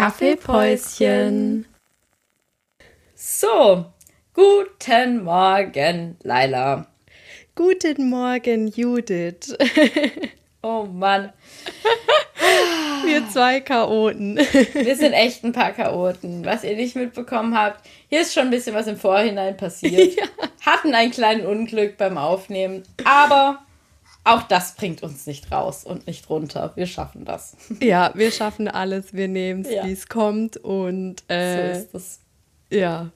Kaffeepäuschen. So, guten Morgen, Laila. Guten Morgen, Judith. Oh Mann. Wir zwei Chaoten. Wir sind echt ein paar Chaoten. Was ihr nicht mitbekommen habt, hier ist schon ein bisschen was im Vorhinein passiert. Ja. Hatten einen kleinen Unglück beim Aufnehmen, aber auch das bringt uns nicht raus und nicht runter. Wir schaffen das. Ja, wir schaffen alles. Wir nehmen es, ja. wie es kommt. Und äh, so ist es. Ja.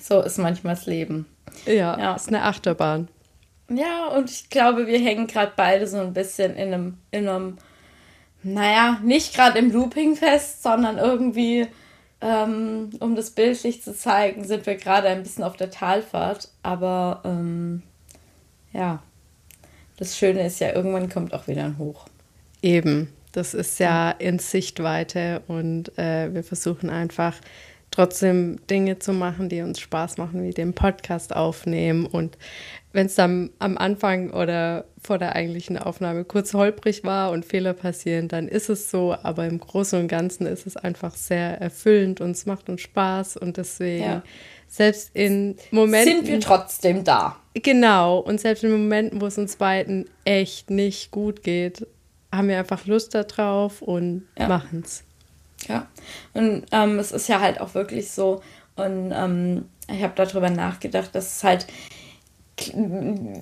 So ist manchmal das Leben. Ja, ja, ist eine Achterbahn. Ja, und ich glaube, wir hängen gerade beide so ein bisschen in einem, in einem naja, nicht gerade im Looping fest, sondern irgendwie, ähm, um das bildlich zu zeigen, sind wir gerade ein bisschen auf der Talfahrt. Aber ähm, ja, das Schöne ist ja, irgendwann kommt auch wieder ein Hoch. Eben, das ist ja in Sichtweite und äh, wir versuchen einfach trotzdem Dinge zu machen, die uns Spaß machen, wie den Podcast aufnehmen. Und wenn es dann am Anfang oder vor der eigentlichen Aufnahme kurz holprig war und Fehler passieren, dann ist es so. Aber im Großen und Ganzen ist es einfach sehr erfüllend und es macht uns Spaß. Und deswegen, ja. Selbst in Momenten. Sind wir trotzdem da. Genau. Und selbst in Momenten, wo es uns beiden echt nicht gut geht, haben wir einfach Lust darauf und ja. machen es. Ja, und ähm, es ist ja halt auch wirklich so, und ähm, ich habe darüber nachgedacht, dass es halt,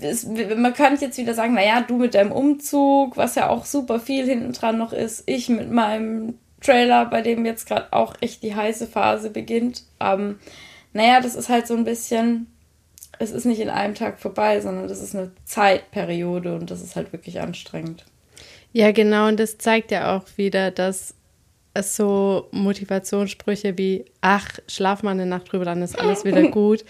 es, man könnte jetzt wieder sagen, naja, du mit deinem Umzug, was ja auch super viel hinten dran noch ist, ich mit meinem Trailer, bei dem jetzt gerade auch echt die heiße Phase beginnt. Ähm, naja, das ist halt so ein bisschen, es ist nicht in einem Tag vorbei, sondern das ist eine Zeitperiode und das ist halt wirklich anstrengend. Ja, genau, und das zeigt ja auch wieder, dass so Motivationssprüche wie, ach, schlaf mal eine Nacht drüber, dann ist alles wieder gut.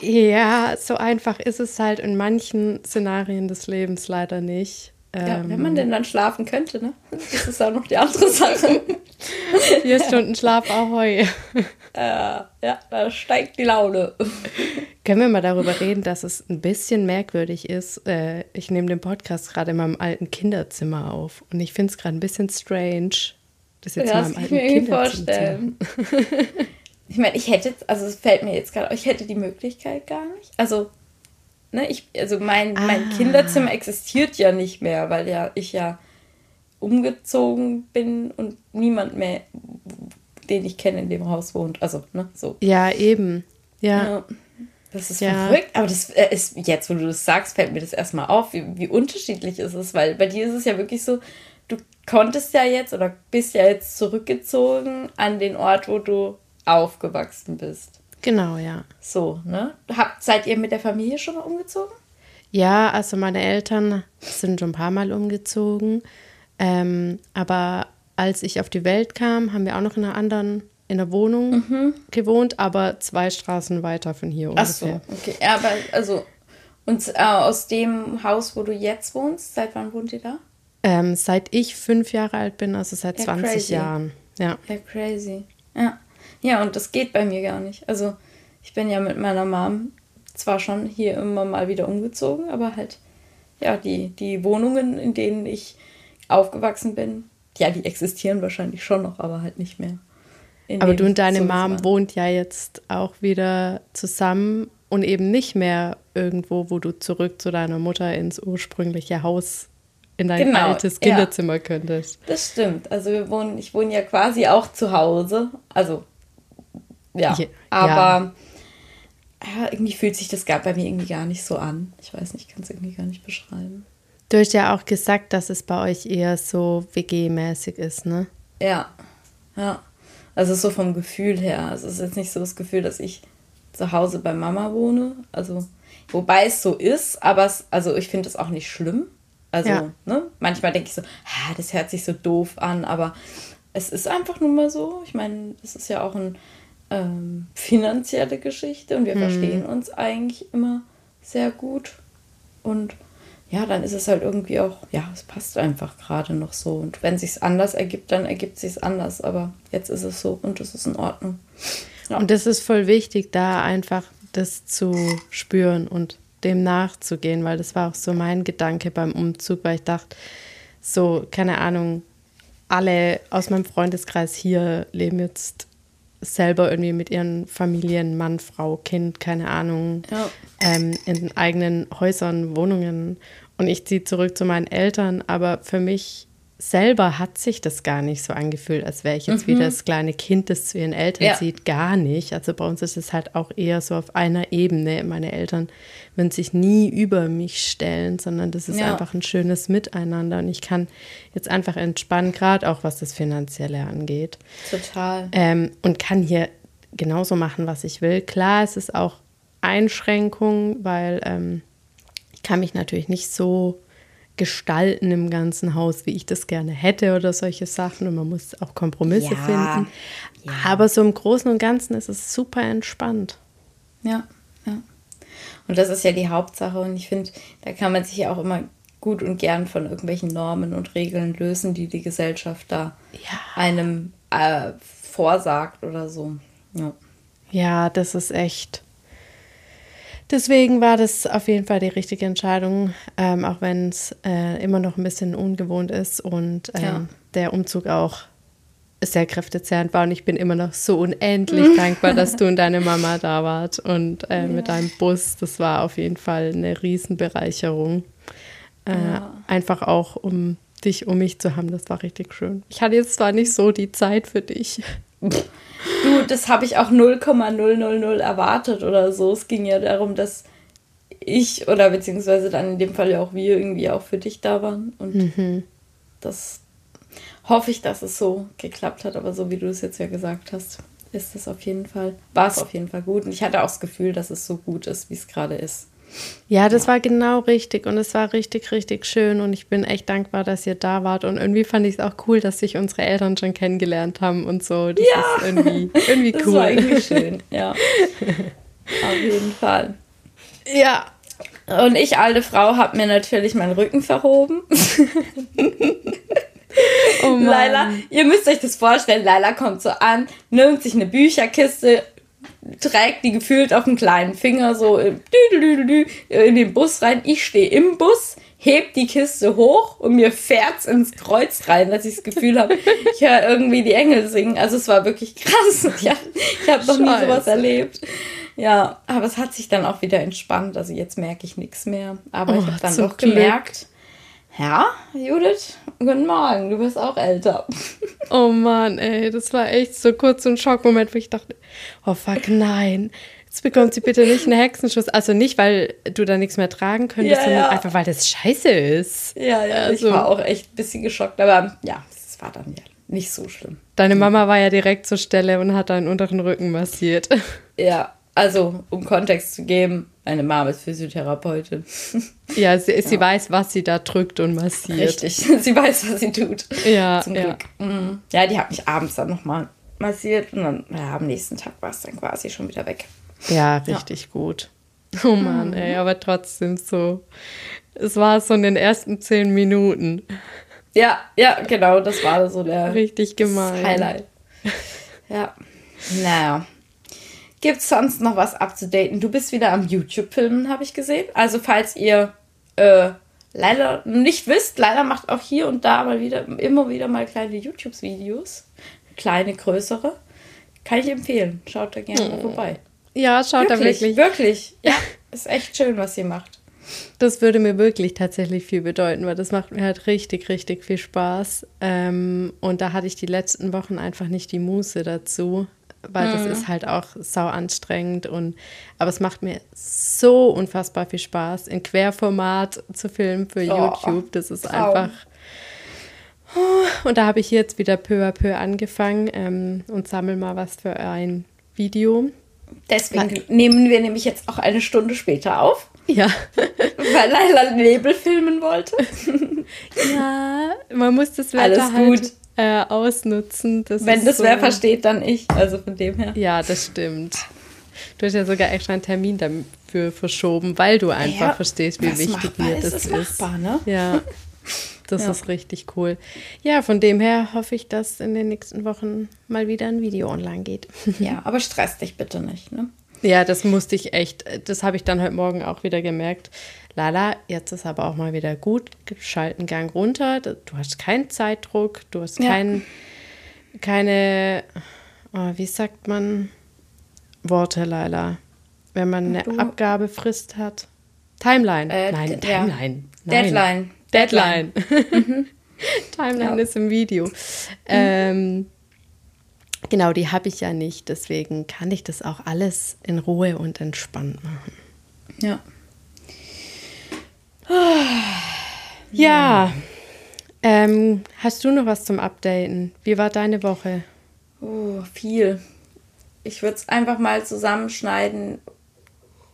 ja, so einfach ist es halt in manchen Szenarien des Lebens leider nicht. Ja, wenn man ähm, denn dann schlafen könnte, ne? Das ist auch noch die andere Sache. Vier Stunden Schlaf ahoi. Äh, ja, da steigt die Laune. Können wir mal darüber reden, dass es ein bisschen merkwürdig ist? Äh, ich nehme den Podcast gerade in meinem alten Kinderzimmer auf und ich finde es gerade ein bisschen strange, das jetzt ja, das kann ich mir vorstellen. ich meine, ich hätte jetzt, also es fällt mir jetzt gerade, ich hätte die Möglichkeit gar nicht. Also, ne, ich, also mein, ah. mein Kinderzimmer existiert ja nicht mehr, weil ja ich ja umgezogen bin und niemand mehr, den ich kenne, in dem Haus wohnt. Also, ne, so. Ja, eben. Ja. ja. Das ist ja. verrückt, aber das äh, ist jetzt, wo du das sagst, fällt mir das erstmal auf, wie, wie unterschiedlich ist es, weil bei dir ist es ja wirklich so, du konntest ja jetzt oder bist ja jetzt zurückgezogen an den Ort, wo du aufgewachsen bist. Genau, ja. So, ne? Habt, seid ihr mit der Familie schon mal umgezogen? Ja, also meine Eltern sind schon ein paar Mal umgezogen. Ähm, aber als ich auf die Welt kam, haben wir auch noch in einer anderen, in einer Wohnung mhm. gewohnt, aber zwei Straßen weiter von hier ungefähr. Ach so, okay. Aber also, und äh, aus dem Haus, wo du jetzt wohnst, seit wann wohnt ihr da? Ähm, seit ich fünf Jahre alt bin, also seit ja, 20 crazy. Jahren. Ja. ja, crazy. Ja. Ja, und das geht bei mir gar nicht. Also ich bin ja mit meiner Mom zwar schon hier immer mal wieder umgezogen, aber halt, ja, die, die Wohnungen, in denen ich aufgewachsen bin, ja, die existieren wahrscheinlich schon noch, aber halt nicht mehr. Aber du und deine Mom wohnt ja jetzt auch wieder zusammen und eben nicht mehr irgendwo, wo du zurück zu deiner Mutter ins ursprüngliche Haus in dein genau, altes Kinderzimmer ja. könntest. Das stimmt. Also wir wohnen, ich wohne ja quasi auch zu Hause. Also ja, ja aber ja. irgendwie fühlt sich das bei mir irgendwie gar nicht so an. Ich weiß nicht, ich kann es irgendwie gar nicht beschreiben. Du hast ja auch gesagt, dass es bei euch eher so WG-mäßig ist, ne? Ja, ja. Also so vom Gefühl her. Also es ist jetzt nicht so das Gefühl, dass ich zu Hause bei Mama wohne. Also, wobei es so ist, aber es, also ich finde es auch nicht schlimm. Also, ja. ne? Manchmal denke ich so, ah, das hört sich so doof an, aber es ist einfach nun mal so. Ich meine, das ist ja auch eine ähm, finanzielle Geschichte und wir hm. verstehen uns eigentlich immer sehr gut. Und ja, dann ist es halt irgendwie auch, ja, es passt einfach gerade noch so. Und wenn es sich anders ergibt, dann ergibt es sich anders. Aber jetzt ist es so und es ist in Ordnung. Ja. Und das ist voll wichtig, da einfach das zu spüren und dem nachzugehen, weil das war auch so mein Gedanke beim Umzug, weil ich dachte, so, keine Ahnung, alle aus meinem Freundeskreis hier leben jetzt selber irgendwie mit ihren Familien, Mann, Frau, Kind, keine Ahnung, Ja. ähm, in eigenen Häusern, Wohnungen. Und ich ziehe zurück zu meinen Eltern, aber für mich selber hat sich das gar nicht so angefühlt, als wäre ich jetzt wieder das kleine Kind, das zu ihren Eltern Mhm. Ja. zieht. Gar nicht. Also bei uns ist es halt auch eher so auf einer Ebene. Meine Eltern würden sich nie über mich stellen, sondern das ist Ja. einfach ein schönes Miteinander. Und ich kann jetzt einfach entspannen, gerade auch was das Finanzielle angeht. Total. Ähm, und kann hier genauso machen, was ich will. Klar, es ist auch Einschränkung, weil ähm, ich kann mich natürlich nicht so gestalten im ganzen Haus, wie ich das gerne hätte oder solche Sachen. Und man muss auch Kompromisse Ja, finden. ja. Aber so im Großen und Ganzen ist es super entspannt. Ja, ja. Und das ist ja die Hauptsache. Und ich finde, da kann man sich ja auch immer gut und gern von irgendwelchen Normen und Regeln lösen, die die Gesellschaft da Ja. einem äh, vorsagt oder so. Ja. Ja, das ist echt. Deswegen war das auf jeden Fall die richtige Entscheidung, ähm, auch wenn es äh, immer noch ein bisschen ungewohnt ist und ähm, Ja. der Umzug auch sehr kräftezehrend war. Und ich bin immer noch so unendlich dankbar, dass du und deine Mama da wart und äh, mit deinem Bus. Das war auf jeden Fall eine Riesenbereicherung. Äh, Ja. Einfach auch, um dich um mich zu haben. Das war richtig schön. Ich hatte jetzt zwar nicht so die Zeit für dich. Du, das habe ich auch 0,000 erwartet oder so. Es ging ja darum, dass ich oder beziehungsweise dann in dem Fall ja auch wir irgendwie auch für dich da waren. Und das hoffe ich, dass es so geklappt hat. Aber so wie du es jetzt ja gesagt hast, ist es auf jeden Fall, war es auf jeden Fall gut. Und ich hatte auch das Gefühl, dass es so gut ist, wie es gerade ist. Ja, das war genau richtig und es war richtig, richtig schön und ich bin echt dankbar, dass ihr da wart und irgendwie fand ich es auch cool, dass sich unsere Eltern schon kennengelernt haben und so. Das Ja. ist irgendwie, irgendwie Das cool. war irgendwie schön, ja. auf jeden Fall. Ja. Und ich, alte Frau, habe mir natürlich meinen Rücken verhoben. Oh Mann. Laila, ihr müsst euch das vorstellen, Laila kommt so an, nimmt sich eine Bücherkiste, trägt die gefühlt auf dem kleinen Finger so im Düdelüdelü in den Bus rein. Ich stehe im Bus, heb die Kiste hoch und mir fährt's ins Kreuz rein, dass ich das Gefühl habe, ich höre irgendwie die Engel singen. Also es war wirklich krass. Ich habe ich hab noch nie sowas erlebt. Ja, aber es hat sich dann auch wieder entspannt. Also jetzt merke ich nichts mehr. Aber ich Oh, habe dann doch gemerkt, ja, Judith, guten Morgen, du bist auch älter. Oh Mann, ey, das war echt so kurz so ein Schockmoment, wo ich dachte, oh fuck, nein. Jetzt bekommt sie bitte nicht einen Hexenschuss. Also nicht, weil du da nichts mehr tragen könntest, Ja, sondern ja. einfach, weil das scheiße ist. Ja, ja, Also- ich war auch echt ein bisschen geschockt, aber ja, es war dann ja nicht so schlimm. Deine Mama war ja direkt zur Stelle und hat deinen unteren Rücken massiert. Ja, also um Kontext zu geben, meine Mama ist Physiotherapeutin. Ja, sie, sie weiß, was sie da drückt und massiert. Richtig, sie weiß, was sie tut. Ja, Zum ja. Glück. Mhm. Ja, die hat mich abends dann nochmal massiert und dann ja, am nächsten Tag war es dann quasi schon wieder weg. Ja, richtig gut. Oh Mann, ey, aber trotzdem so. Es war so in den ersten zehn Minuten. Ja, ja, genau, das war so der Richtig gemein. Highlight. Ja. Naja. Gibt es sonst noch was abzudaten? Du bist wieder am YouTube-Filmen, habe ich gesehen. Also, falls ihr äh, leider nicht wisst, leider macht auch hier und da mal wieder, immer wieder mal kleine YouTube-Videos. Kleine, größere. Kann ich empfehlen. Schaut da gerne mal vorbei. Ja, schaut da Wirklich, wirklich. wirklich. Ja, ist echt schön, was ihr macht. Das würde mir wirklich tatsächlich viel bedeuten, weil das macht mir halt richtig, richtig viel Spaß. Ähm, und da hatte ich die letzten Wochen einfach nicht die Muße dazu, weil das ist halt auch sau anstrengend. Und, aber es macht mir so unfassbar viel Spaß, in Querformat zu filmen für Oh, YouTube. Das ist Traum. einfach. Und da habe ich jetzt wieder peu à peu angefangen ähm, und sammle mal was für ein Video. Deswegen nehmen wir nämlich jetzt auch eine Stunde später auf, Ja. weil Leila Nebel filmen wollte. Ja, man muss das Wetter Alles halt gut. Äh, ausnutzen. Das Wenn das so, wer versteht, dann ich. Also von dem her. Ja, das stimmt. Du hast ja sogar extra einen Termin dafür verschoben, weil du einfach Ja, verstehst, wie wichtig mir ist, das ist ist. machbar, ne? Ja, das Ja. ist richtig cool. Ja, von dem her hoffe ich, dass in den nächsten Wochen mal wieder ein Video online geht. Ja, aber stress dich bitte nicht, ne? Ja, das musste ich echt, das habe ich dann heute Morgen auch wieder gemerkt. Lala, jetzt ist aber auch mal wieder gut, schalten Gang runter, du hast keinen Zeitdruck, du hast kein, ja. keine, oh, wie sagt man, Worte, Lala, wenn man eine du. Abgabefrist hat. Timeline. Äh, Nein, Timeline. Nein. Deadline. Deadline. Mhm. Timeline ja. ist im Video. Mhm. Ähm, genau, die habe ich ja nicht. Deswegen kann ich das auch alles in Ruhe und entspannt machen. Ja. Ja. Ähm, hast du noch was zum Updaten? Wie war deine Woche? Oh, viel. Ich würde es einfach mal zusammenschneiden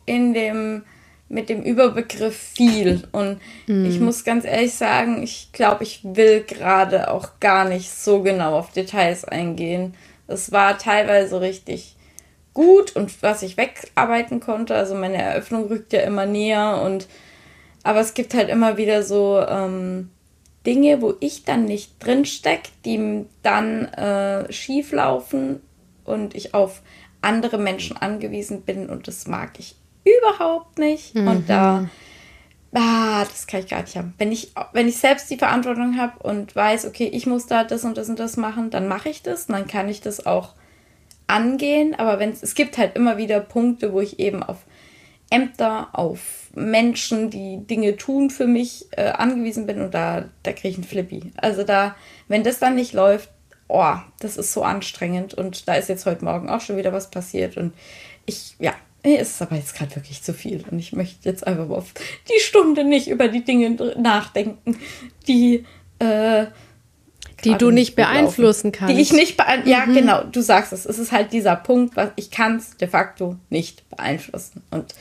in dem mit dem Überbegriff viel. Und mm. ich muss ganz ehrlich sagen, ich glaube, ich will gerade auch gar nicht so genau auf Details eingehen. Es war teilweise richtig gut und was ich wegarbeiten konnte. Also meine Eröffnung rückt ja immer näher und aber es gibt halt immer wieder so ähm, Dinge, wo ich dann nicht drin stecke, die dann äh, schief laufen und ich auf andere Menschen angewiesen bin und das mag ich überhaupt nicht. Mhm. Und da, ah, das kann ich gar nicht haben. Wenn ich, wenn ich selbst die Verantwortung habe und weiß, okay, ich muss da das und das und das machen, dann mache ich das und dann kann ich das auch angehen. Aber wenn es gibt halt immer wieder Punkte, wo ich eben auf Ämter, auf Menschen, die Dinge tun für mich, äh, angewiesen bin und da, da kriege ich einen Flippy. Also da, wenn das dann nicht läuft, oh, das ist so anstrengend und da ist jetzt heute Morgen auch schon wieder was passiert und ich, ja, mir ist es aber jetzt gerade wirklich zu viel und ich möchte jetzt einfach mal auf die Stunde nicht über die Dinge nachdenken, die äh, die du nicht beeinflussen laufen. kannst. Die ich nicht beeinflussen. Mhm. Ja, genau, du sagst es. Es ist halt dieser Punkt, was ich kann es de facto nicht beeinflussen. Und.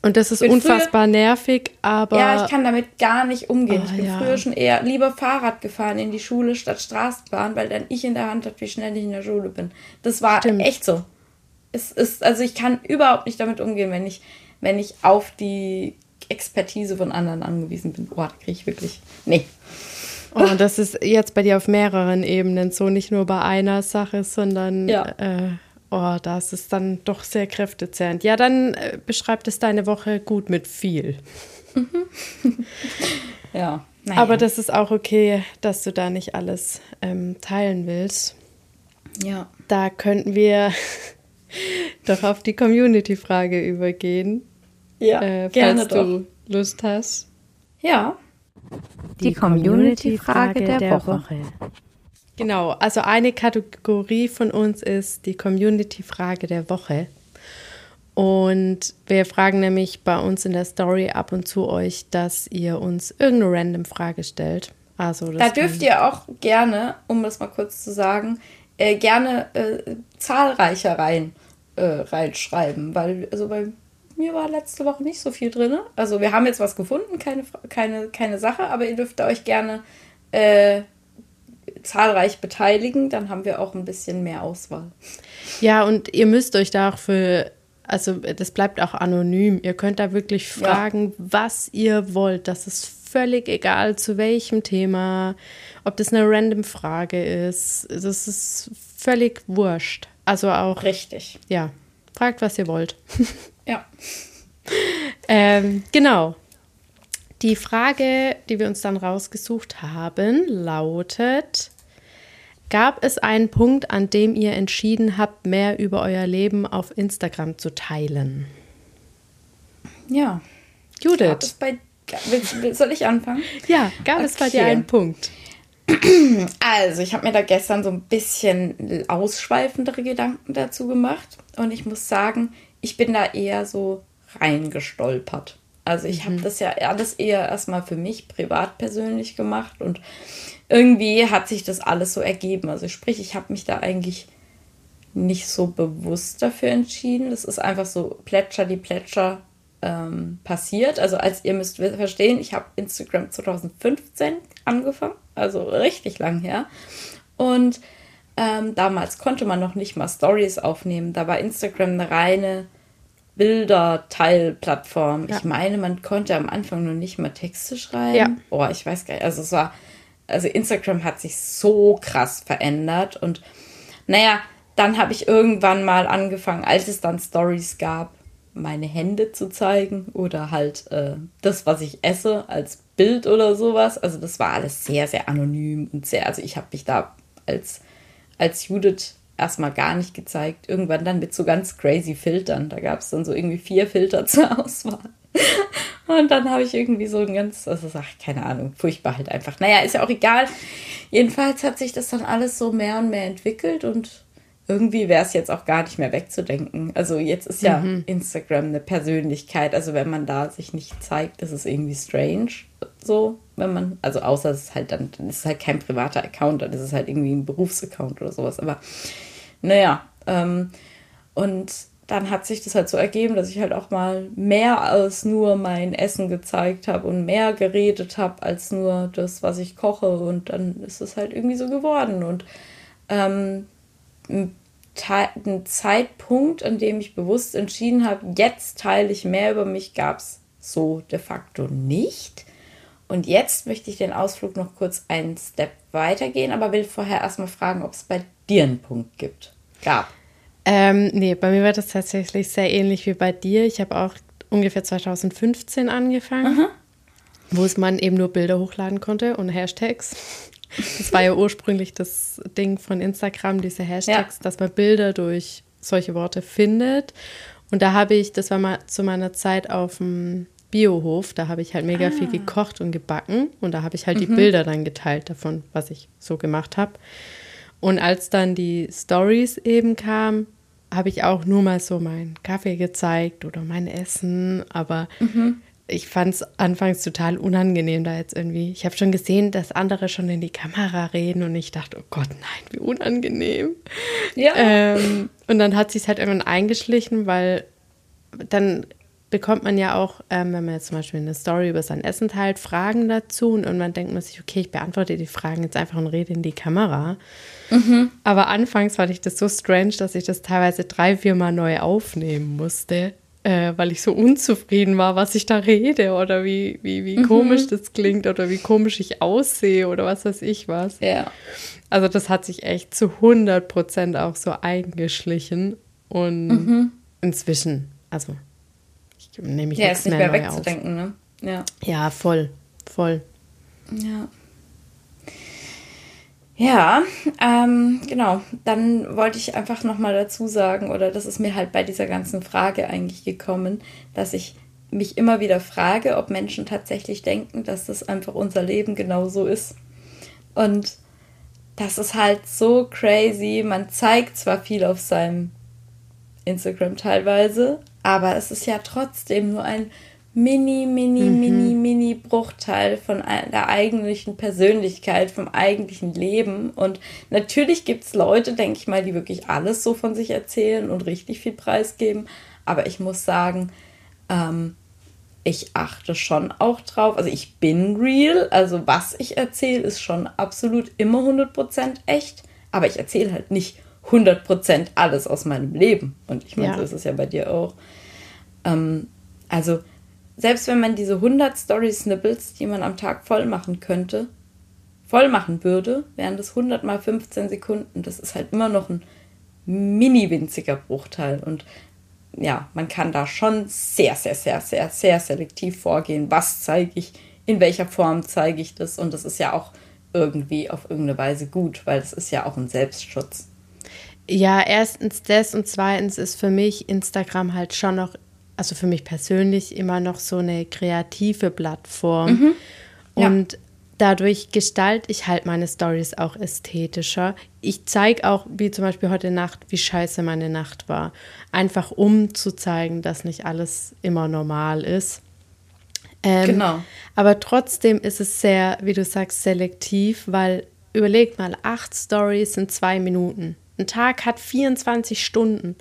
Und das ist unfassbar früher, nervig, aber. Ja, ich kann damit gar nicht umgehen. Oh, ich bin ja. früher schon eher lieber Fahrrad gefahren in die Schule statt Straßenbahn, weil dann ich in der Hand hatte, wie schnell ich in der Schule bin. Das war Stimmt. echt so es ist, also ich kann überhaupt nicht damit umgehen, wenn ich, wenn ich auf die Expertise von anderen angewiesen bin. Boah, da kriege ich wirklich. Nee. Oh, das ist jetzt bei dir auf mehreren Ebenen so, nicht nur bei einer Sache, sondern ja. äh, oh, das ist dann doch sehr kräftezehrend. Ja, dann äh, beschreibt es deine Woche gut mit viel. Ja. Naja. Aber das ist auch okay, dass du da nicht alles ähm, teilen willst. Ja. Da könnten wir doch auf die Community-Frage übergehen. Ja, äh, gerne falls du Lust hast. Ja. Die, die Community-Frage der, der Woche. Woche. Genau, also eine Kategorie von uns ist die Community-Frage der Woche. Und wir fragen nämlich bei uns in der Story ab und zu euch, dass ihr uns irgendeine random Frage stellt. Also da dürft ihr auch gerne, um das mal kurz zu sagen, äh, gerne äh, zahlreicher rein, äh, reinschreiben, weil also bei mir war letzte Woche nicht so viel drin. Also wir haben jetzt was gefunden, keine, keine, keine Sache, aber ihr dürft euch gerne äh, zahlreich beteiligen, dann haben wir auch ein bisschen mehr Auswahl. Ja, und ihr müsst euch da auch für, also das bleibt auch anonym. Ihr könnt da wirklich fragen, ja. was ihr wollt. Das ist völlig egal, zu welchem Thema, ob das eine random Frage ist. Das ist völlig wurscht. Also auch. Richtig. Ja. Fragt, was ihr wollt. Ja. ähm, genau. Die Frage, die wir uns dann rausgesucht haben, lautet: Gab es einen Punkt, an dem ihr entschieden habt, mehr über euer Leben auf Instagram zu teilen? Ja. Judith. Bei, soll ich anfangen? Ja, gab okay. es bei dir einen Punkt? Also, ich habe mir da gestern so ein bisschen ausschweifendere Gedanken dazu gemacht. Und ich muss sagen, ich bin da eher so reingestolpert. Also ich mhm. habe das ja alles eher erstmal für mich privat persönlich gemacht und irgendwie hat sich das alles so ergeben. Also sprich, ich habe mich da eigentlich nicht so bewusst dafür entschieden. Das ist einfach so Plätscher die Plätscher ähm, passiert. Also als ihr müsst verstehen, ich habe Instagram 2015 angefangen, also richtig lang her. Und ähm, damals konnte man noch nicht mal Stories aufnehmen. Da war Instagram eine reine Bilder-Teilplattform. Ja. Ich meine, man konnte am Anfang noch nicht mal Texte schreiben. Ja. Oh, ich weiß gar nicht. Also es war, also Instagram hat sich so krass verändert und naja, dann habe ich irgendwann mal angefangen, als es dann Stories gab, meine Hände zu zeigen oder halt äh, das, was ich esse, als Bild oder sowas. Also das war alles sehr, sehr anonym und sehr, also ich habe mich da als, als Judith erstmal gar nicht gezeigt. Irgendwann dann mit so ganz crazy Filtern. Da gab es dann so irgendwie vier Filter zur Auswahl. Und dann habe ich irgendwie so ein ganz, also ach, keine Ahnung, furchtbar halt einfach. Naja, ist ja auch egal. Jedenfalls hat sich das dann alles so mehr und mehr entwickelt und irgendwie wäre es jetzt auch gar nicht mehr wegzudenken. Also jetzt ist ja mhm. Instagram eine Persönlichkeit. Also wenn man da sich nicht zeigt, ist es irgendwie strange. So, wenn man, also außer es ist halt dann, dann ist es halt kein privater Account, dann ist es halt irgendwie ein Berufsaccount oder sowas. Aber naja, ähm, und dann hat sich das halt so ergeben, dass ich halt auch mal mehr als nur mein Essen gezeigt habe und mehr geredet habe als nur das, was ich koche. Und dann ist es halt irgendwie so geworden. Und ähm, ein, Zeitpunkt, an dem ich bewusst entschieden habe, jetzt teile ich mehr über mich, gab es so de facto nicht. Und jetzt möchte ich den Ausflug noch kurz einen Step weitergehen, aber will vorher erstmal fragen, ob es bei dir einen Punkt gibt. Gab. Ähm, nee, bei mir war das tatsächlich sehr ähnlich wie bei dir. Ich habe auch ungefähr 2015 angefangen, Aha. wo es man eben nur Bilder hochladen konnte und Hashtags. Das war ja ursprünglich das Ding von Instagram, diese Hashtags, ja. dass man Bilder durch solche Worte findet. Und da habe ich, das war mal zu meiner Zeit auf dem Biohof, da habe ich halt mega ah. viel gekocht und gebacken und da habe ich halt mhm. die Bilder dann geteilt davon, was ich so gemacht habe. Und als dann die Stories eben kamen, habe ich auch nur mal so meinen Kaffee gezeigt oder mein Essen, aber mhm. ich fand es anfangs total unangenehm da jetzt irgendwie. Ich habe schon gesehen, dass andere schon in die Kamera reden und ich dachte, oh Gott, nein, wie unangenehm. Ja. Ähm, und dann hat sich halt irgendwann eingeschlichen, weil dann bekommt man ja auch, ähm, wenn man jetzt zum Beispiel eine Story über sein Essen teilt, Fragen dazu und irgendwann denkt man sich, okay, ich beantworte die Fragen jetzt einfach und rede in die Kamera. Mhm. Aber anfangs fand ich das so strange, dass ich das teilweise drei, vier Mal neu aufnehmen musste, äh, weil ich so unzufrieden war, was ich da rede oder wie, wie, wie mhm. komisch das klingt oder wie komisch ich aussehe oder was weiß ich was. Ja. Also das hat sich echt zu 100 Prozent auch so eingeschlichen und mhm. inzwischen, also nehme ich ja, nichts ist nicht mehr, mehr wegzudenken, ne? Ja. Ja, voll, voll. Ja. Ja, ähm, genau. Dann wollte ich einfach nochmal dazu sagen, oder das ist mir halt bei dieser ganzen Frage eigentlich gekommen, dass ich mich immer wieder frage, ob Menschen tatsächlich denken, dass das einfach unser Leben genau so ist. Und das ist halt so crazy. Man zeigt zwar viel auf seinem Instagram teilweise, aber es ist ja trotzdem nur ein mini, mini, mhm. mini, mini Bruchteil von der eigentlichen Persönlichkeit, vom eigentlichen Leben. Und natürlich gibt es Leute, denke ich mal, die wirklich alles so von sich erzählen und richtig viel preisgeben. Aber ich muss sagen, ähm, ich achte schon auch drauf. Also ich bin real. Also was ich erzähle, ist schon absolut immer 100% echt. Aber ich erzähle halt nicht 100% alles aus meinem Leben. Und ich meine, ja. so ist es ja bei dir auch. Ähm, also, selbst wenn man diese 100 Story-Snippets, die man am Tag voll machen könnte, voll machen würde, wären das 100 mal 15 Sekunden. Das ist halt immer noch ein mini winziger Bruchteil. Und ja, man kann da schon sehr, sehr, sehr, sehr, sehr selektiv vorgehen. Was zeige ich? In welcher Form zeige ich das? Und das ist ja auch irgendwie auf irgendeine Weise gut, weil das ist ja auch ein Selbstschutz. Ja, erstens das und zweitens ist für mich Instagram halt schon noch, also für mich persönlich immer noch so eine kreative Plattform. Mhm. Und ja. dadurch gestalte ich halt meine Stories auch ästhetischer. Ich zeige auch, wie zum Beispiel heute Nacht, wie scheiße meine Nacht war. Einfach um zu zeigen, dass nicht alles immer normal ist. Ähm, genau. Aber trotzdem ist es sehr, wie du sagst, selektiv, weil überleg mal, acht Stories sind zwei Minuten. Ein Tag hat 24 Stunden.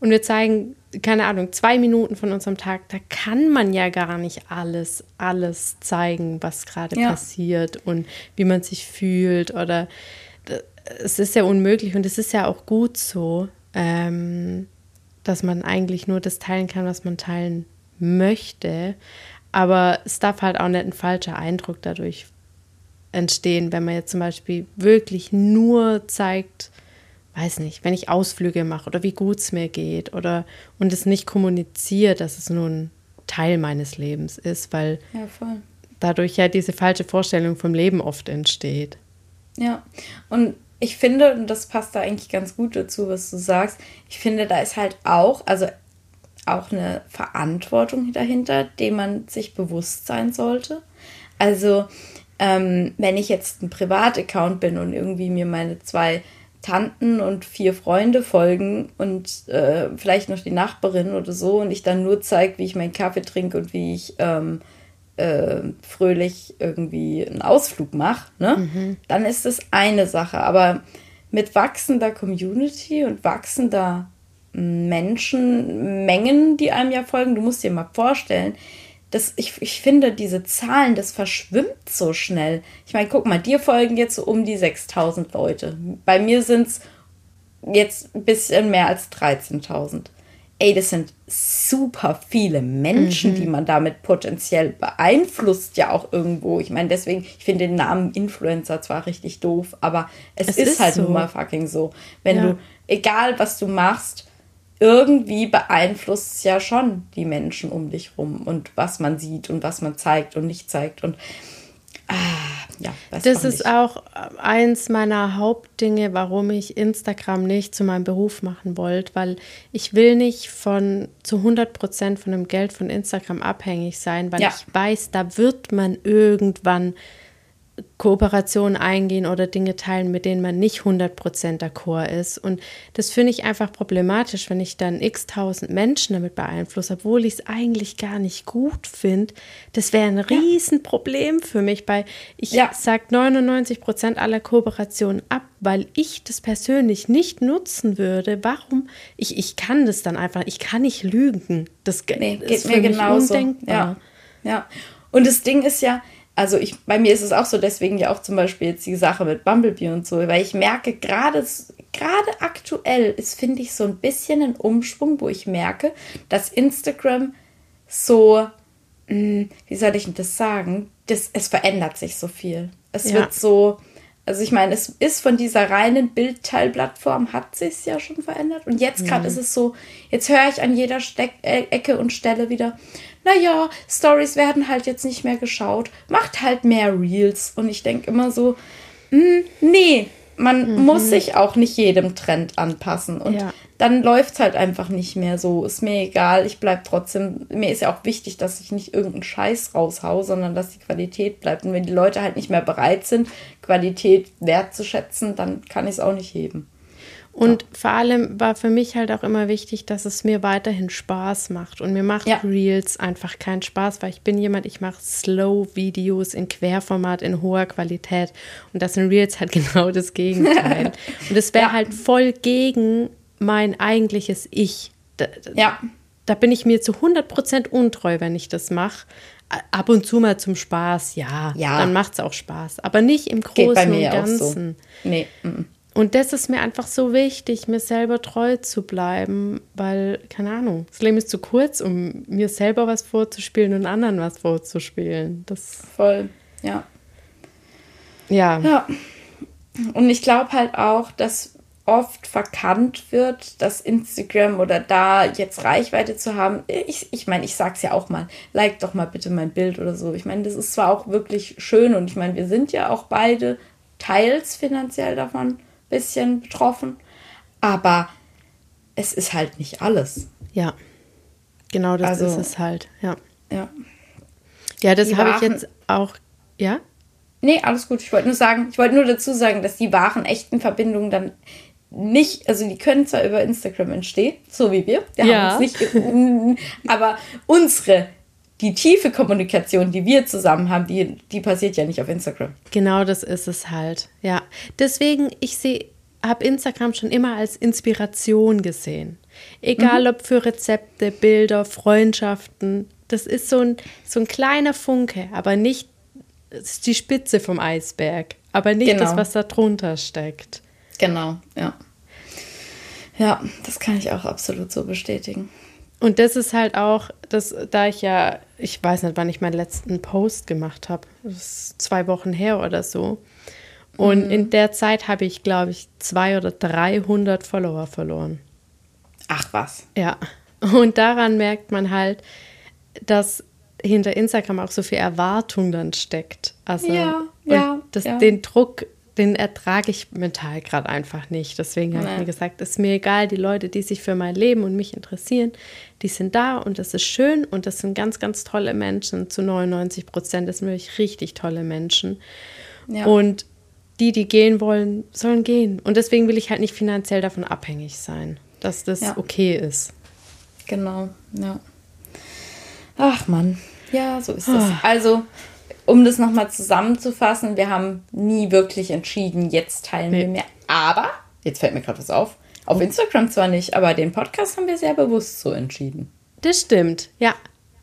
Und wir zeigen, keine Ahnung, zwei Minuten von unserem Tag. Da kann man ja gar nicht alles, alles zeigen, was gerade ja. passiert und wie man sich fühlt. Oder es ist ja unmöglich und es ist ja auch gut so, ähm, dass man eigentlich nur das teilen kann, was man teilen möchte. Aber es darf halt auch nicht ein falscher Eindruck dadurch entstehen, wenn man jetzt zum Beispiel wirklich nur zeigt, weiß nicht, wenn ich Ausflüge mache oder wie gut es mir geht oder und es nicht kommuniziert, dass es nur ein Teil meines Lebens ist, weil Ja, dadurch ja diese falsche Vorstellung vom Leben oft entsteht. Ja, und ich finde, und das passt da eigentlich ganz gut dazu, was du sagst, ich finde, da ist halt auch, also auch eine Verantwortung dahinter, dem man sich bewusst sein sollte. Also, ähm, wenn ich jetzt ein Privataccount bin und irgendwie mir meine zwei Tanten und vier Freunde folgen und äh, vielleicht noch die Nachbarin oder so und ich dann nur zeige, wie ich meinen Kaffee trinke und wie ich ähm, äh, fröhlich irgendwie einen Ausflug mache, ne? dann ist das eine Sache. Aber mit wachsender Community und wachsender Menschenmengen, die einem ja folgen, du musst dir mal vorstellen, das, ich, ich finde, diese Zahlen, das verschwimmt so schnell. Ich meine, guck mal, dir folgen jetzt so um die 6000 Leute. Bei mir sind es jetzt ein bisschen mehr als 13.000. Ey, das sind super viele Menschen, die man damit potenziell beeinflusst, ja auch irgendwo. Ich meine, deswegen, ich finde den Namen Influencer zwar richtig doof, aber es, Es ist, ist halt so. nun mal fucking so. Wenn Ja. du, egal was du machst, irgendwie beeinflusst es ja schon die Menschen um dich rum und was man sieht und was man zeigt und nicht zeigt. Und ah, ja, Das auch ist auch eins meiner Hauptdinge, warum ich Instagram nicht zu meinem Beruf machen wollte, weil ich will nicht von zu 100 Prozent von dem Geld von Instagram abhängig sein, weil Ja. ich weiß, da wird man irgendwann Kooperationen eingehen oder Dinge teilen, mit denen man nicht 100 Prozent d'accord ist. Und das finde ich einfach problematisch, wenn ich dann x tausend Menschen damit beeinflusse, obwohl ich es eigentlich gar nicht gut finde. Das wäre ein Riesenproblem für mich, weil ich Ja. sage 99 Prozent aller Kooperationen ab, weil ich das persönlich nicht nutzen würde. Warum? Ich, ich kann das dann einfach, ich kann nicht lügen. Das Nee, ist geht für mir genauso. undenkbar. Ja, ja. Und das Ding ist ja, also ich, bei mir ist es auch so, deswegen ja auch zum Beispiel jetzt die Sache mit Bumblebee und so, weil ich merke, gerade gerade aktuell ist, finde ich, so ein bisschen ein Umschwung, wo ich merke, dass Instagram so, mh, wie soll ich denn das sagen? Das, es verändert sich so viel. Es Ja. wird so, also ich meine, es ist von dieser reinen Bildteilplattform, hat sich ja schon verändert. Und jetzt gerade ist es so, jetzt höre ich an jeder Steck äh, Ecke und Stelle wieder, naja, Stories werden halt jetzt nicht mehr geschaut, macht halt mehr Reels. Und ich denke immer so, mh, nee, man muss sich auch nicht jedem Trend anpassen. Und Ja. dann läuft es halt einfach nicht mehr so. Ist mir egal, ich bleib trotzdem. Mir ist ja auch wichtig, dass ich nicht irgendeinen Scheiß raushau, sondern dass die Qualität bleibt. Und wenn die Leute halt nicht mehr bereit sind, Qualität wertzuschätzen, dann kann ich es auch nicht heben. Und vor allem war für mich halt auch immer wichtig, dass es mir weiterhin Spaß macht. Und mir macht Ja. Reels einfach keinen Spaß, weil ich bin jemand, ich mache Slow-Videos in Querformat in hoher Qualität. Und das sind Reels halt genau das Gegenteil. Und es wäre Ja. halt voll gegen mein eigentliches Ich. Da, Ja, da bin ich mir zu 100% untreu, wenn ich das mache. Ab und zu mal zum Spaß, ja, Ja. dann macht es auch Spaß. Aber nicht im geht bei Großen mir und ja auch so. Ganzen. Nee, mm. Und das ist mir einfach so wichtig, mir selber treu zu bleiben, weil, keine Ahnung, das Leben ist zu kurz, um mir selber was vorzuspielen und anderen was vorzuspielen. Das, voll. Ja. ja, Ja. Und ich glaube halt auch, dass oft verkannt wird, dass Instagram oder da jetzt Reichweite zu haben. Ich, ich meine, ich sag's ja auch mal, like doch mal bitte mein Bild oder so. Ich meine, das ist zwar auch wirklich schön und ich meine, wir sind ja auch beide teils finanziell davon bisschen betroffen, aber es ist halt nicht alles. ja. Genau das Also- ist es halt, ja. Ja. Ja, das habe ich jetzt auch, ja? Nee, alles gut. Ich wollte nur sagen, ich wollte nur dazu sagen, dass die wahren, echten Verbindungen dann nicht, also die können zwar über Instagram entstehen, so wie wir, wir Ja. haben uns nicht, aber unsere, die tiefe Kommunikation, die wir zusammen haben, die, die passiert ja nicht auf Instagram. Genau das ist es halt, ja. Deswegen, ich sehe, habe Instagram schon immer als Inspiration gesehen. Egal ob für Rezepte, Bilder, Freundschaften. Das ist so ein, so ein kleiner Funke, aber nicht ist die Spitze vom Eisberg, aber nicht Genau. das, was da drunter steckt. Genau, ja. Ja, das kann ich auch absolut so bestätigen. Und das ist halt auch, das, da ich ja, ich weiß nicht, wann ich meinen letzten Post gemacht habe, das ist zwei Wochen her oder so. Und mhm. in der Zeit habe ich, glaube ich, zwei oder 300 Follower verloren. Ach was. Ja. Und daran merkt man halt, dass hinter Instagram auch so viel Erwartung dann steckt. Also ja, ja, das, ja. den Druck, den ertrage ich mental gerade einfach nicht. Deswegen habe ich mir gesagt, es ist mir egal, die Leute, die sich für mein Leben und mich interessieren, die sind da und das ist schön und das sind ganz, ganz tolle Menschen. Zu 99 Prozent, das sind wirklich richtig tolle Menschen. Ja. Und die, die gehen wollen, sollen gehen. Und deswegen will ich halt nicht finanziell davon abhängig sein, dass das ja. okay ist. Genau, ja. Ach Mann, ja, so ist es. Ah. Also, um das nochmal zusammenzufassen, wir haben nie wirklich entschieden, jetzt teilen nee. wir mehr. Aber, jetzt fällt mir gerade was auf, auf oh. Instagram zwar nicht, aber den Podcast haben wir sehr bewusst so entschieden. Das stimmt, ja.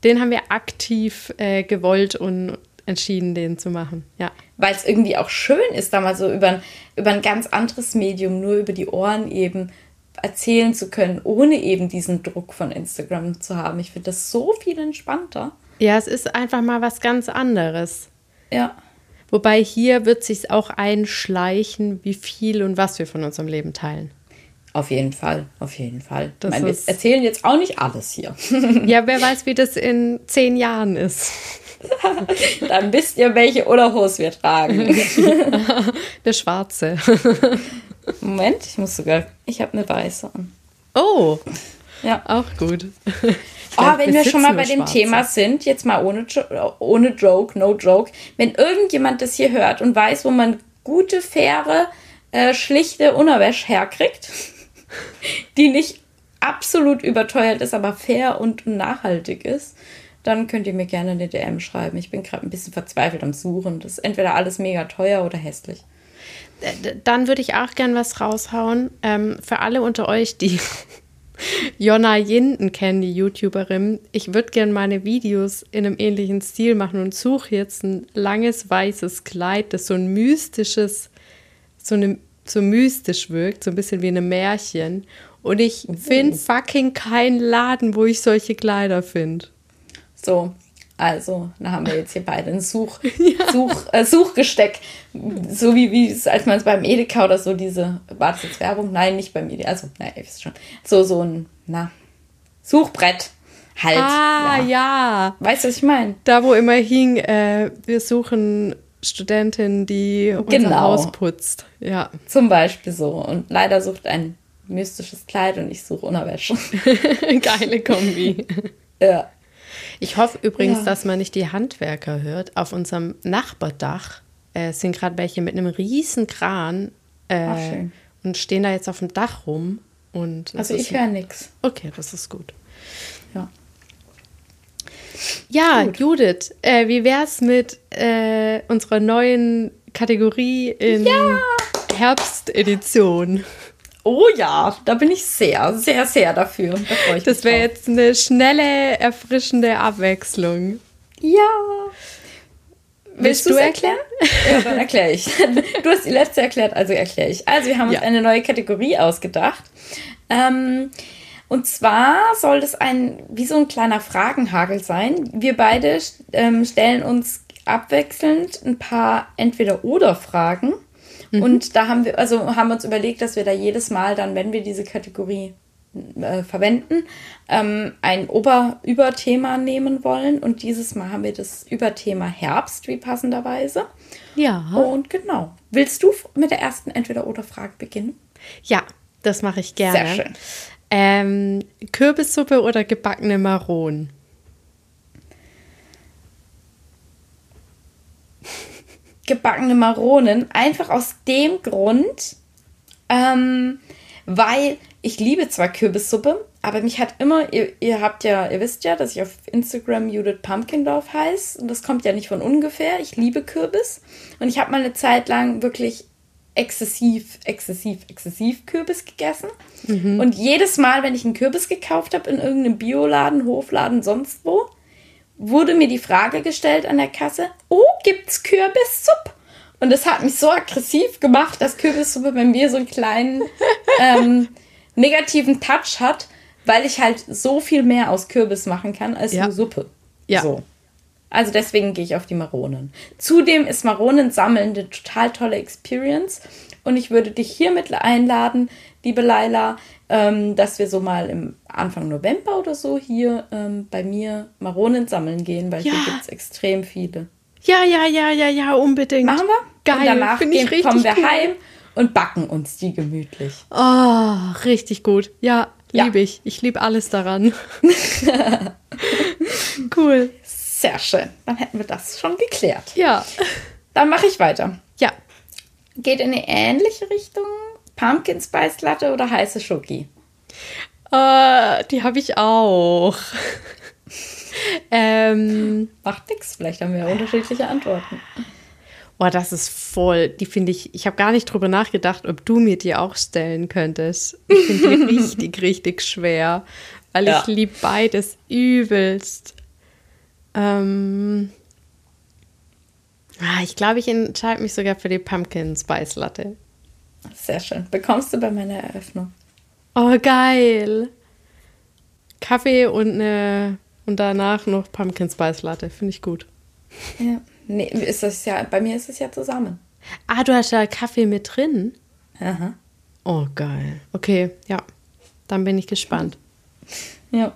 Den haben wir aktiv äh, gewollt und entschieden, den zu machen, ja. Weil es irgendwie auch schön ist, da mal so über, über ein ganz anderes Medium, nur über die Ohren eben erzählen zu können, ohne eben diesen Druck von Instagram zu haben. Ich finde das so viel entspannter. Ja, es ist einfach mal was ganz anderes. Ja. Wobei hier wird sich auch einschleichen, wie viel und was wir von unserem Leben teilen. Auf jeden Fall, auf jeden Fall. Das ich meine, wir erzählen jetzt auch nicht alles hier. ja, wer weiß, wie das in zehn Jahren ist. Dann wisst ihr, welche Unterhose wir tragen. Eine schwarze. Moment, ich muss sogar. Ich habe eine weiße an. Oh. Ja. Auch gut. Oh, wenn wir schon mal bei dem Thema sind, jetzt mal ohne, ohne Joke, no joke, wenn irgendjemand das hier hört und weiß, wo man gute, faire, äh, schlichte Unterwäsche herkriegt, die nicht absolut überteuert ist, aber fair und nachhaltig ist, dann könnt ihr mir gerne eine DM schreiben. Ich bin gerade ein bisschen verzweifelt am Suchen. Das ist entweder alles mega teuer oder hässlich. Dann würde ich auch gern was raushauen. Ähm, für alle unter euch, die Jonna Jinden kennen, die YouTuberin. Ich würde gern meine Videos in einem ähnlichen Stil machen und suche jetzt ein langes weißes Kleid, das so ein mystisches, so, eine, so mystisch wirkt, so ein bisschen wie ein Märchen. Und ich finde fucking keinen Laden, wo ich solche Kleider finde. So, also, da haben wir jetzt hier beide ein Such, ja. Such, äh, Suchgesteck. So wie, wie es, als man es beim Edeka oder so diese, war das jetzt Werbung? Nein, nicht beim Edeka, also, naja, ihr wisst schon. So, so ein, na, Suchbrett halt. Ah, ja. ja. Weißt du, was ich meine? Da, wo immer hing, äh, wir suchen Studentin, die unser genau. Haus putzt. Ja. Zum Beispiel so. Und leider sucht ein mystisches Kleid und ich suche Unterwäsche. Geile Kombi. ja. Ich hoffe übrigens, ja. dass man nicht die Handwerker hört. Auf unserem Nachbardach äh, sind gerade welche mit einem riesen Kran äh, Ach, und stehen da jetzt auf dem Dach rum. Und also ich höre nichts. Okay, das ist gut. Ja. Ja, gut. Judith, äh, wie wär's mit äh, unserer neuen Kategorie in ja! Herbstedition? Oh ja, da bin ich sehr, sehr, sehr dafür. Da das wäre jetzt eine schnelle, erfrischende Abwechslung. Ja. Willst, Willst du erklären? ja, dann erkläre ich. Du hast die letzte erklärt, also erkläre ich. Also wir haben uns ja. eine neue Kategorie ausgedacht. Ähm, und zwar soll das ein, wie so ein kleiner Fragenhagel sein. Wir beide ähm, stellen uns abwechselnd ein paar Entweder-Oder-Fragen Mhm. Und da haben wir, also haben uns überlegt, dass wir da jedes Mal dann, wenn wir diese Kategorie äh, verwenden, ähm, ein Ober Überthema nehmen wollen. Und dieses Mal haben wir das Überthema Herbst, wie passenderweise. Ja. Und genau. Willst du mit der ersten Entweder-Oder-Frage beginnen? Ja, das mache ich gerne. Sehr schön. Ähm, Kürbissuppe oder gebackene Maronen? Gebackene Maronen. Einfach aus dem Grund, ähm, weil ich liebe zwar Kürbissuppe, aber mich hat immer, ihr, ihr, habt ja, ihr wisst ja, dass ich auf Instagram Judith Pumpkindorf heiße und das kommt ja nicht von ungefähr. Ich liebe Kürbis und ich habe mal eine Zeit lang wirklich exzessiv, exzessiv, exzessiv Kürbis gegessen. Mhm. Und jedes Mal, wenn ich einen Kürbis gekauft habe in irgendeinem Bioladen, Hofladen, sonst wo, wurde mir die Frage gestellt an der Kasse, oh, gibt's Kürbissuppe? Und das hat mich so aggressiv gemacht, dass Kürbissuppe bei mir so einen kleinen ähm, negativen Touch hat, weil ich halt so viel mehr aus Kürbis machen kann als ja. nur Suppe. Ja. So. Also deswegen gehe ich auf die Maronen. Zudem ist Maronensammeln eine total tolle Experience. Und ich würde dich hiermit einladen, liebe Laila, ähm, dass wir so mal im Anfang November oder so hier ähm, bei mir Maronen sammeln gehen, weil Ja. hier gibt es extrem viele. Ja, ja, ja, ja, ja, unbedingt. Machen wir? Geil, Und danach find gehen, kommen wir cool. heim und backen uns die gemütlich. Oh, richtig gut. Ja, Ja. liebe ich. Ich liebe alles daran. cool. Sehr schön. Dann hätten wir das schon geklärt. Ja. Dann mache ich weiter. Ja. Geht in eine ähnliche Richtung? Pumpkin Spice Latte oder heiße Schoki? Äh, die habe ich auch. ähm, Macht nix. Vielleicht haben wir ja unterschiedliche Antworten. boah, das ist voll. Die finde ich, ich habe gar nicht drüber nachgedacht, ob du mir die auch stellen könntest. Ich finde die richtig, richtig schwer, weil Ja. ich liebe beides übelst. Ähm, ah, ich glaube, ich entscheide mich sogar für die Pumpkin Spice Latte. Sehr schön. Bekommst du bei meiner Eröffnung. Oh, geil. Kaffee und, eine, und danach noch Pumpkin Spice Latte. Finde ich gut. Ja. Nee, ist das ja, bei mir ist es ja zusammen. Ah, du hast da Kaffee mit drin? Aha. Oh, geil. Okay, ja. Dann bin ich gespannt. Ja.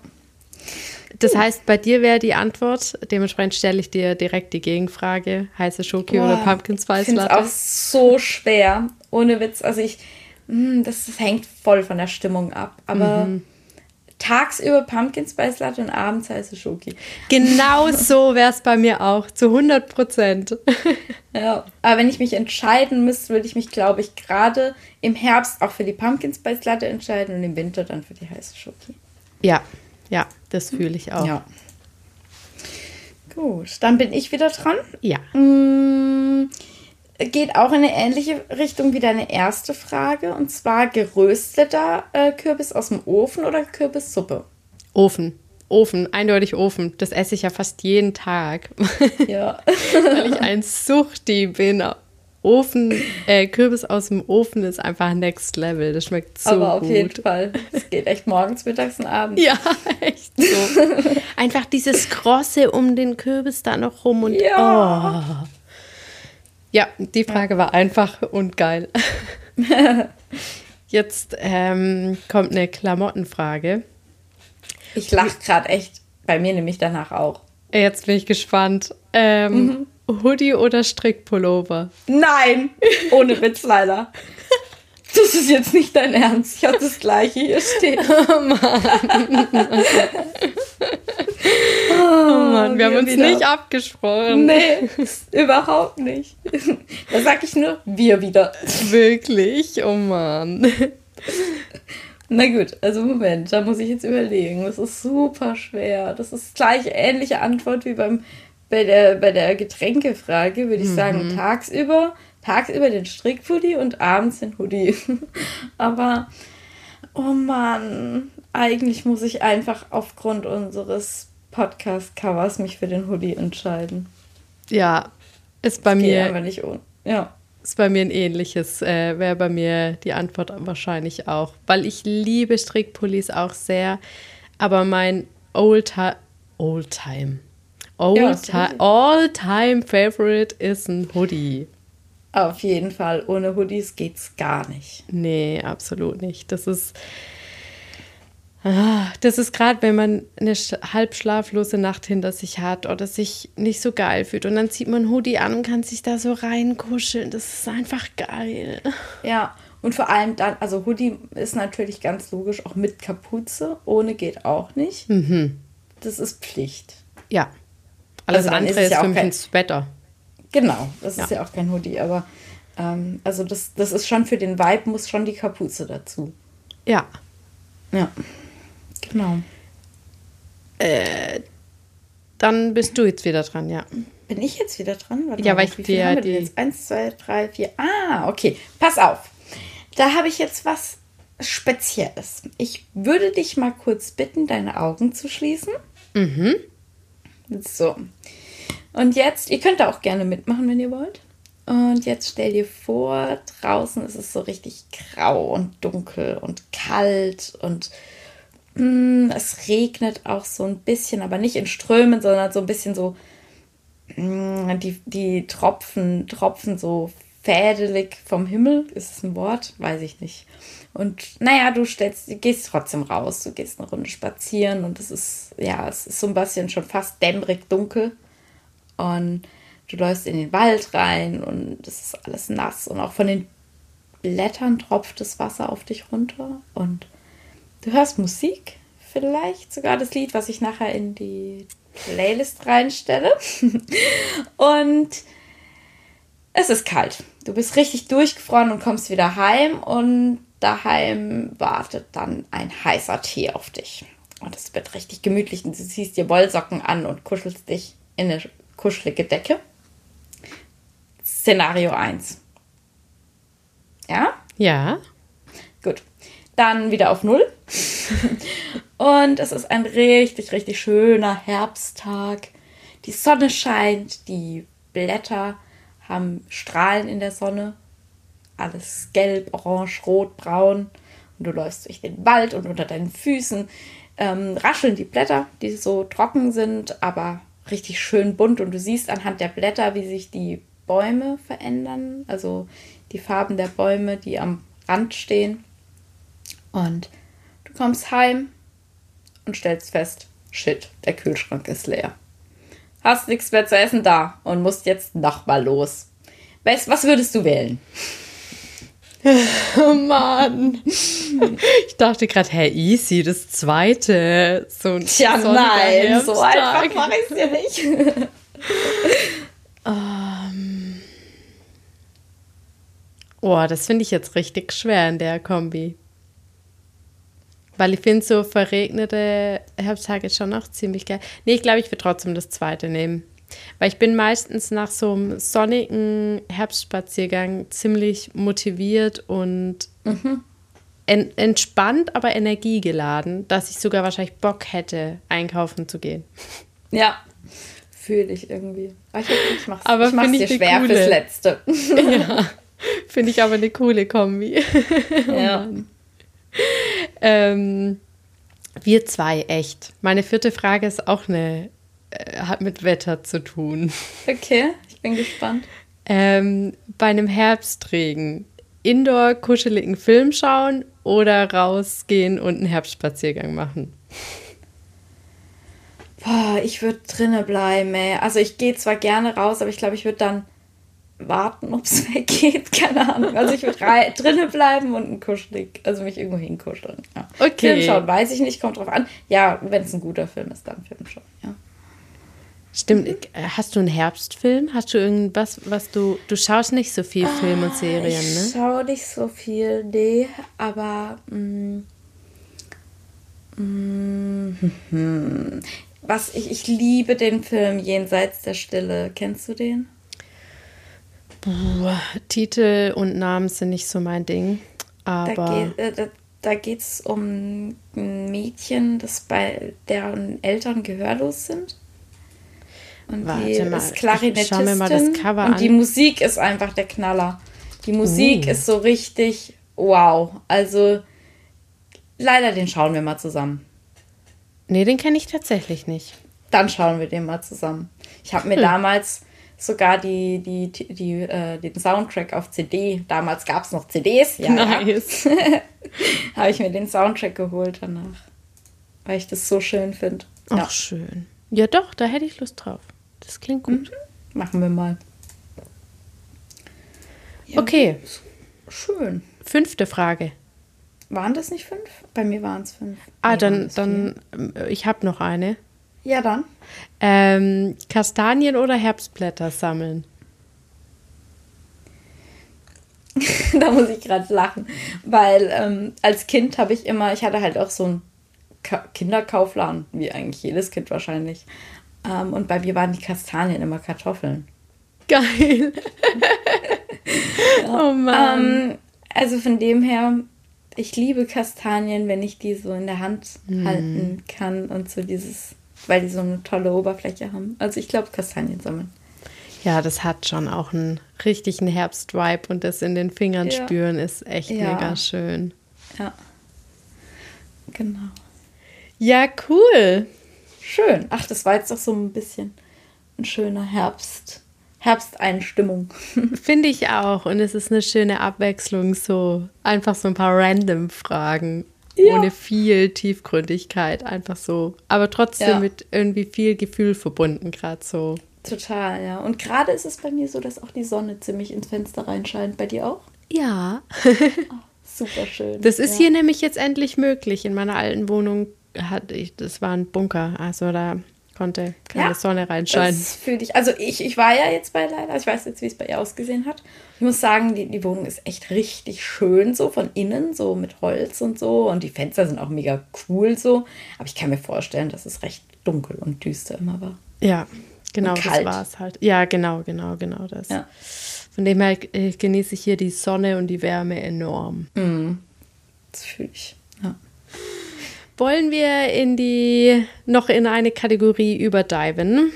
Das heißt, bei dir wäre die Antwort, dementsprechend stelle ich dir direkt die Gegenfrage, heiße Schoki oder Pumpkin Spice finde es Latte? auch so schwer. Ohne Witz. Also ich, mh, das, das hängt voll von der Stimmung ab. Aber Mhm. tagsüber Pumpkin Spice Latte und abends heiße Schoki. Genau so wäre es bei mir auch, zu 100 Prozent. Ja, aber wenn ich mich entscheiden müsste, würde ich mich, glaube ich, gerade im Herbst auch für die Pumpkin Spice Latte entscheiden und im Winter dann für die heiße Schoki. ja, ja, das fühle ich auch. Ja. Gut, dann bin ich wieder dran. ja. Mm, Geht auch in eine ähnliche Richtung wie deine erste Frage. Und zwar gerösteter äh, Kürbis aus dem Ofen oder Kürbissuppe? Ofen. Ofen, eindeutig Ofen. Das esse ich ja fast jeden Tag, Ja. weil ich ein Suchti bin. Ofen, äh, Kürbis aus dem Ofen ist einfach next level. Das schmeckt so Aber auf gut. jeden Fall. Es geht echt morgens, mittags und abends. Ja, echt so. Einfach dieses Krosse um den Kürbis da noch rum und Ja. oh. Ja, die Frage war einfach und geil. Jetzt ähm, kommt eine Klamottenfrage. Ich lache gerade echt. Bei mir nämlich danach auch. Jetzt bin ich gespannt. Ähm, Hoodie oder Strickpullover? Nein! Ohne Witz leider. Das ist jetzt nicht dein Ernst. Ich habe das gleiche hier stehen. Oh Mann, wir haben wir uns wieder. nicht abgesprochen. Nee, überhaupt nicht. Da sag ich nur, wir wieder. Wirklich? Oh Mann. Na gut, also Moment, da muss ich jetzt überlegen. Das ist super schwer. Das ist gleich ähnliche Antwort wie beim, bei, der, bei der Getränkefrage, würde ich sagen, tagsüber, tagsüber den Strickpulli und abends den Hoodie. Aber, oh Mann, eigentlich muss ich einfach aufgrund unseres Podcast-Covers mich für den Hoodie entscheiden. Ja, ist bei mir einfach nicht ohne. Ja. Ist bei mir ein ähnliches, äh, wäre bei mir die Antwort wahrscheinlich auch. Weil ich liebe Strickpullis auch sehr, aber mein Oldtime, Oldtime, Ja, Oldtime, richtig. All-Time Favorite ist ein Hoodie. Auf jeden Fall, ohne Hoodies geht's gar nicht. Nee, absolut nicht. Das ist, ah, das ist gerade, wenn man eine halb schlaflose Nacht hinter sich hat oder sich nicht so geil fühlt und dann zieht man Hoodie an und kann sich da so reinkuscheln. Das ist einfach geil. Ja, und vor allem dann, also Hoodie ist natürlich ganz logisch auch mit Kapuze. Ohne geht auch nicht. Das ist Pflicht. Ja. Alles Also dann andere ist ist, ja für mich kein- ein Sweater. Genau, das Ja. ist ja auch kein Hoodie, aber ähm, also das, das ist schon für den Vibe, muss schon die Kapuze dazu. Ja. Ja, genau. Dann bist du jetzt wieder dran, ja. Bin ich jetzt wieder dran? Warte Ja, mal, weil ich dir die- jetzt? Eins, zwei, drei, vier. Ah, okay. Pass auf. Da habe ich jetzt was Spezielles. Ich würde dich mal kurz bitten, deine Augen zu schließen. Mhm. So. Und jetzt, ihr könnt da auch gerne mitmachen, wenn ihr wollt. Und jetzt stell dir vor, draußen ist es so richtig grau und dunkel und kalt und mm, es regnet auch so ein bisschen, aber nicht in Strömen, sondern so ein bisschen so mh, die, die Tropfen, Tropfen so fädelig vom Himmel. Ist es ein Wort? Weiß ich nicht. Und naja, du stellst, du gehst trotzdem raus, du gehst eine Runde spazieren und es ist, ja, es ist so ein bisschen schon fast dämmerig dunkel. Und du läufst in den Wald rein und es ist alles nass und auch von den Blättern tropft das Wasser auf dich runter und du hörst Musik, vielleicht sogar das Lied, was ich nachher in die Playlist reinstelle. und es ist kalt. Du bist richtig durchgefroren und kommst wieder heim und daheim wartet dann ein heißer Tee auf dich. Und es wird richtig gemütlich und du ziehst dir Wollsocken an und kuschelst dich in eine kuschelige Decke. Szenario 1. Ja? Ja. Gut. Dann wieder auf Null. und es ist ein richtig, richtig schöner Herbsttag. Die Sonne scheint, die Blätter haben Strahlen in der Sonne. Alles gelb, orange, rot, braun. Und du läufst durch den Wald und unter deinen Füßen ähm, rascheln die Blätter, die so trocken sind, aber richtig schön bunt. Und du siehst anhand der Blätter, wie sich die Bäume verändern. Also die Farben der Bäume, die am Rand stehen. Und du kommst heim und stellst fest, shit, der Kühlschrank ist leer. Hast nichts mehr zu essen da und musst jetzt nochmal los. Was würdest du wählen? Oh Mann. Ich dachte gerade, Herr Easy, das zweite. So ein Tja, nein, so einfach mache ich es dir nicht. um, ähm. oh, das finde ich jetzt richtig schwer in der Kombi. Weil ich finde so verregnete Herbsttage schon auch ziemlich geil. Nee, ich glaube, ich würde trotzdem das zweite nehmen. Weil ich bin meistens nach so einem sonnigen Herbstspaziergang ziemlich motiviert und mhm. en entspannt, aber energiegeladen, dass ich sogar wahrscheinlich Bock hätte, einkaufen zu gehen. Ja, fühle ich irgendwie. Ich, ich mach's, aber ich mach's dir schwer coole. fürs Letzte. ja, finde ich aber eine coole Kombi. ja. oh ähm, wir zwei, echt. Meine vierte Frage ist auch eine, äh, hat mit Wetter zu tun. Okay, ich bin gespannt. Ähm, bei einem Herbstregen indoor kuscheligen Film schauen oder rausgehen und einen Herbstspaziergang machen? Boah, ich würde drinnen bleiben, ey. Also ich gehe zwar gerne raus, aber ich glaube, ich würde dann warten, ob es weggeht. Keine Ahnung. Also ich würde drinnen bleiben und ein kuschelig, also mich irgendwo hinkuscheln. Ja. Okay. Film schauen, weiß ich nicht, kommt drauf an. Ja, wenn es ein guter Film ist, dann Film schauen, ja. Stimmt. Mhm. Hast du einen Herbstfilm? Hast du irgendwas, was du. Du schaust nicht so viel Film und Serien, ne? Ich schaue nicht so viel, nee, aber. Mm, mm, was ich, ich liebe den Film Jenseits der Stille. Kennst du den? Puh, Titel und Namen sind nicht so mein Ding. Aber. Da, geht, äh, da geht es um ein Mädchen, das bei deren Eltern gehörlos sind. Und Warte die mal, ist Klarinettistin. Mir mal das Cover und an. die Musik ist einfach der Knaller. Die Musik uh. ist so richtig wow. Also leider den schauen wir mal zusammen. Nee, den kenne ich tatsächlich nicht. Dann schauen wir den mal zusammen. Ich habe mir hm. damals sogar die, die, die, die äh, den Soundtrack auf CD. Damals gab es noch CDs. Ja, nice. Ja. Habe ich mir den Soundtrack geholt danach. Weil ich das so schön finde. Ach, ja. schön. Ja, doch, da hätte ich Lust drauf. Das klingt gut. Mhm. Machen wir mal. Ja, okay. Schön. Fünfte Frage. Waren das nicht fünf? Bei mir waren es fünf. Ah, nee, dann, dann äh, ich habe noch eine. Ja, dann. Ähm, Kastanien oder Herbstblätter sammeln? da muss ich gerade lachen, weil ähm, als Kind habe ich immer, ich hatte halt auch so einen Ka Kinderkaufladen, wie eigentlich jedes Kind wahrscheinlich. Ähm, und bei mir waren die Kastanien immer Kartoffeln. Geil. ja. Oh Mann. Ähm, also von dem her, ich liebe Kastanien, wenn ich die so in der Hand mm. halten kann und so dieses weil die so eine tolle Oberfläche haben. Also ich glaube, Kastanien sammeln. Ja, das hat schon auch einen richtigen Herbstvibe und das in den Fingern ja. spüren ist echt ja. mega schön. Ja. Genau. Ja, cool. Schön. Ach, das war jetzt doch so ein bisschen ein schöner Herbst. Herbsteinstimmung. Finde ich auch. Und es ist eine schöne Abwechslung, so einfach so ein paar random Fragen. Ja. Ohne viel Tiefgründigkeit, einfach so. Aber trotzdem ja. mit irgendwie viel Gefühl verbunden, gerade so. Total, ja. Und gerade ist es bei mir so, dass auch die Sonne ziemlich ins Fenster reinscheint. Bei dir auch? Ja. oh, super schön. Das ist ja. hier nämlich jetzt endlich möglich. In meiner alten Wohnung hatte ich, das war ein Bunker. Also da konnte keine ja, Sonne reinscheinen. Das fühle ich. Also ich, ich war ja jetzt bei Leila, ich weiß jetzt, wie es bei ihr ausgesehen hat. Ich muss sagen, die, die Wohnung ist echt richtig schön, so von innen, so mit Holz und so. Und die Fenster sind auch mega cool so. Aber ich kann mir vorstellen, dass es recht dunkel und düster immer war. Ja, genau, das war es halt. Ja, genau, genau, genau das. Ja. Von dem her äh, genieße ich hier die Sonne und die Wärme enorm. Mm, das fühle ich. Ja. Wollen wir in die noch in eine Kategorie überdiven?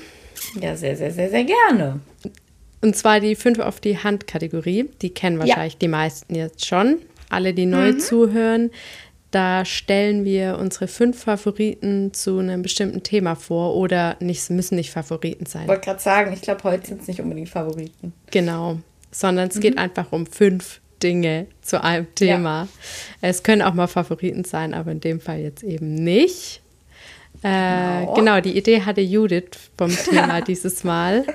Ja, sehr, sehr, sehr, sehr gerne. Und zwar die 5 auf die Hand Kategorie. Die kennen wahrscheinlich ja. die meisten jetzt schon. Alle, die neu mhm. zuhören. Da stellen wir unsere fünf Favoriten zu einem bestimmten Thema vor oder nicht, müssen nicht Favoriten sein. Ich wollte gerade sagen, ich glaube, heute sind es nicht unbedingt Favoriten. Genau, sondern es mhm. geht einfach um fünf Dinge zu einem Thema. Ja. Es können auch mal Favoriten sein, aber in dem Fall jetzt eben nicht. Äh, genau. genau. die Idee hatte Judith vom Thema dieses Mal.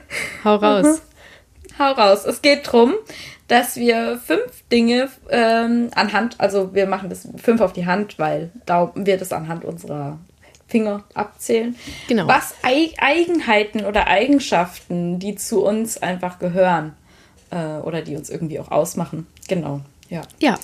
Hau raus. Mhm. Hau raus. Es geht darum, dass wir fünf Dinge ähm, anhand, also wir machen das fünf auf die Hand, weil da wir das anhand unserer Finger abzählen. Genau. Was Eigenheiten oder Eigenschaften, die zu uns einfach gehören äh, oder die uns irgendwie auch ausmachen. Genau, ja. Ja.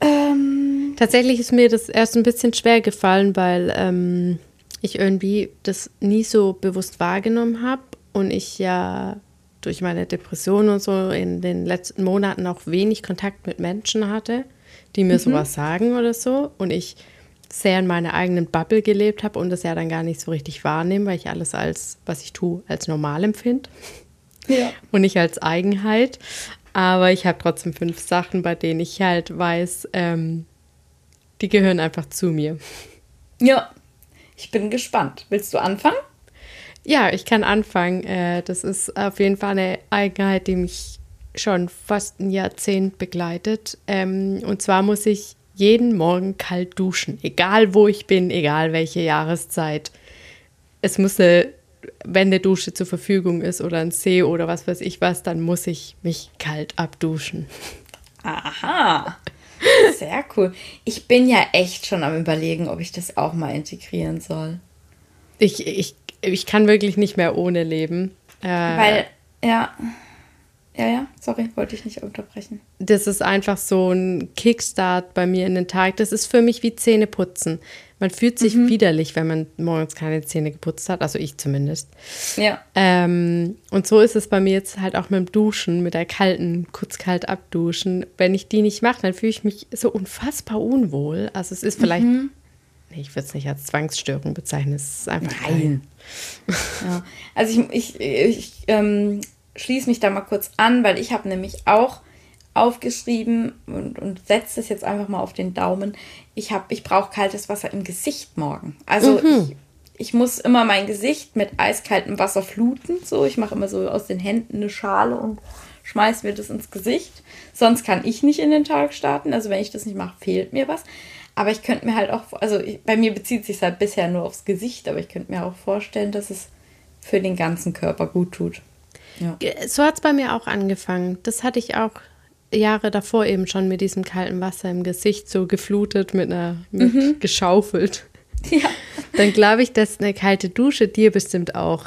Ähm, Tatsächlich ist mir das erst ein bisschen schwer gefallen, weil ähm, ich irgendwie das nie so bewusst wahrgenommen habe und ich ja durch meine Depression und so in den letzten Monaten auch wenig Kontakt mit Menschen hatte, die mir mhm. sowas sagen oder so und ich sehr in meiner eigenen Bubble gelebt habe und das ja dann gar nicht so richtig wahrnehme, weil ich alles als, was ich tue, als normal empfinde ja. und nicht als Eigenheit. Aber ich habe trotzdem fünf Sachen, bei denen ich halt weiß, ähm, die gehören einfach zu mir. Ja, ich bin gespannt. Willst du anfangen? Ja, ich kann anfangen. Äh, das ist auf jeden Fall eine Eigenheit, die mich schon fast ein Jahrzehnt begleitet. Ähm, und zwar muss ich jeden Morgen kalt duschen, egal wo ich bin, egal welche Jahreszeit. Es muss eine wenn eine Dusche zur Verfügung ist oder ein See oder was weiß ich was, dann muss ich mich kalt abduschen. Aha. Sehr cool. Ich bin ja echt schon am Überlegen, ob ich das auch mal integrieren soll. Ich, ich, ich kann wirklich nicht mehr ohne leben. Äh, Weil, ja. Ja, ja, sorry, wollte ich nicht unterbrechen. Das ist einfach so ein Kickstart bei mir in den Tag. Das ist für mich wie Zähne putzen. Man fühlt sich mhm. widerlich, wenn man morgens keine Zähne geputzt hat, also ich zumindest. Ja. Ähm, und so ist es bei mir jetzt halt auch mit dem Duschen, mit der kalten, kurz kalt abduschen. Wenn ich die nicht mache, dann fühle ich mich so unfassbar unwohl. Also es ist vielleicht, mhm. nee, ich würde es nicht als Zwangsstörung bezeichnen, es ist einfach Nein. ja. Also ich, ich, ich ähm, schließe mich da mal kurz an, weil ich habe nämlich auch aufgeschrieben und, und setze es jetzt einfach mal auf den Daumen. Ich, ich brauche kaltes Wasser im Gesicht morgen. Also mhm. ich, ich muss immer mein Gesicht mit eiskaltem Wasser fluten. So, ich mache immer so aus den Händen eine Schale und schmeiße mir das ins Gesicht. Sonst kann ich nicht in den Tag starten. Also wenn ich das nicht mache, fehlt mir was. Aber ich könnte mir halt auch, also ich, bei mir bezieht sich halt bisher nur aufs Gesicht, aber ich könnte mir auch vorstellen, dass es für den ganzen Körper gut tut. Ja. So hat es bei mir auch angefangen. Das hatte ich auch Jahre davor eben schon mit diesem kalten Wasser im Gesicht so geflutet, mit einer, mit mhm. geschaufelt. Ja. Dann glaube ich, dass eine kalte Dusche dir bestimmt auch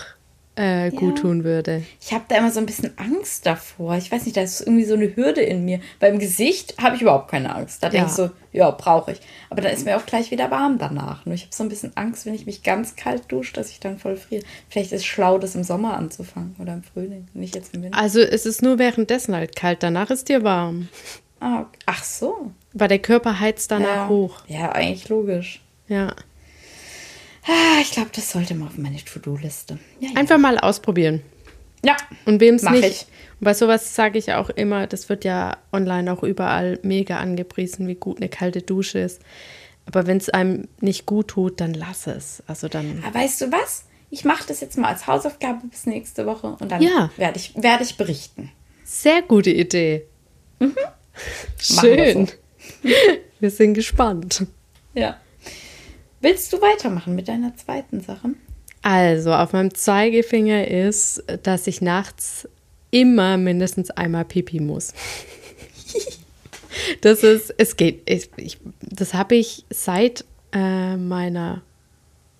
äh, gut ja. tun würde. Ich habe da immer so ein bisschen Angst davor. Ich weiß nicht, da ist irgendwie so eine Hürde in mir. Beim Gesicht habe ich überhaupt keine Angst. Da ja. denke ich so, ja, brauche ich. Aber dann ist mir auch gleich wieder warm danach. Nur ich habe so ein bisschen Angst, wenn ich mich ganz kalt dusche, dass ich dann voll friere. Vielleicht ist es schlau, das im Sommer anzufangen oder im Frühling, nicht jetzt im Winter. Also es ist nur währenddessen halt kalt, danach ist dir warm. Ah, ach so. Weil der Körper heizt danach ja. hoch. Ja, eigentlich logisch. Ja. Ah, ich glaube, das sollte mal auf meine To-Do-Liste. Ja, ja. Einfach mal ausprobieren. Ja. Und wem es nicht. Ich. Und bei sowas sage ich auch immer, das wird ja online auch überall mega angepriesen, wie gut eine kalte Dusche ist. Aber wenn es einem nicht gut tut, dann lass es. Also dann. Aber weißt du was? ich mache das jetzt mal als Hausaufgabe bis nächste Woche und dann Ja. werde ich, werde ich berichten. Sehr gute Idee. Mhm. Machen wir Schön. Wir sind gespannt. Ja. Willst du weitermachen mit deiner zweiten Sache? Also, auf meinem Zeigefinger ist, dass ich nachts immer mindestens einmal pipi muss. Das ist, es geht, ich, ich, das habe ich seit äh, meiner,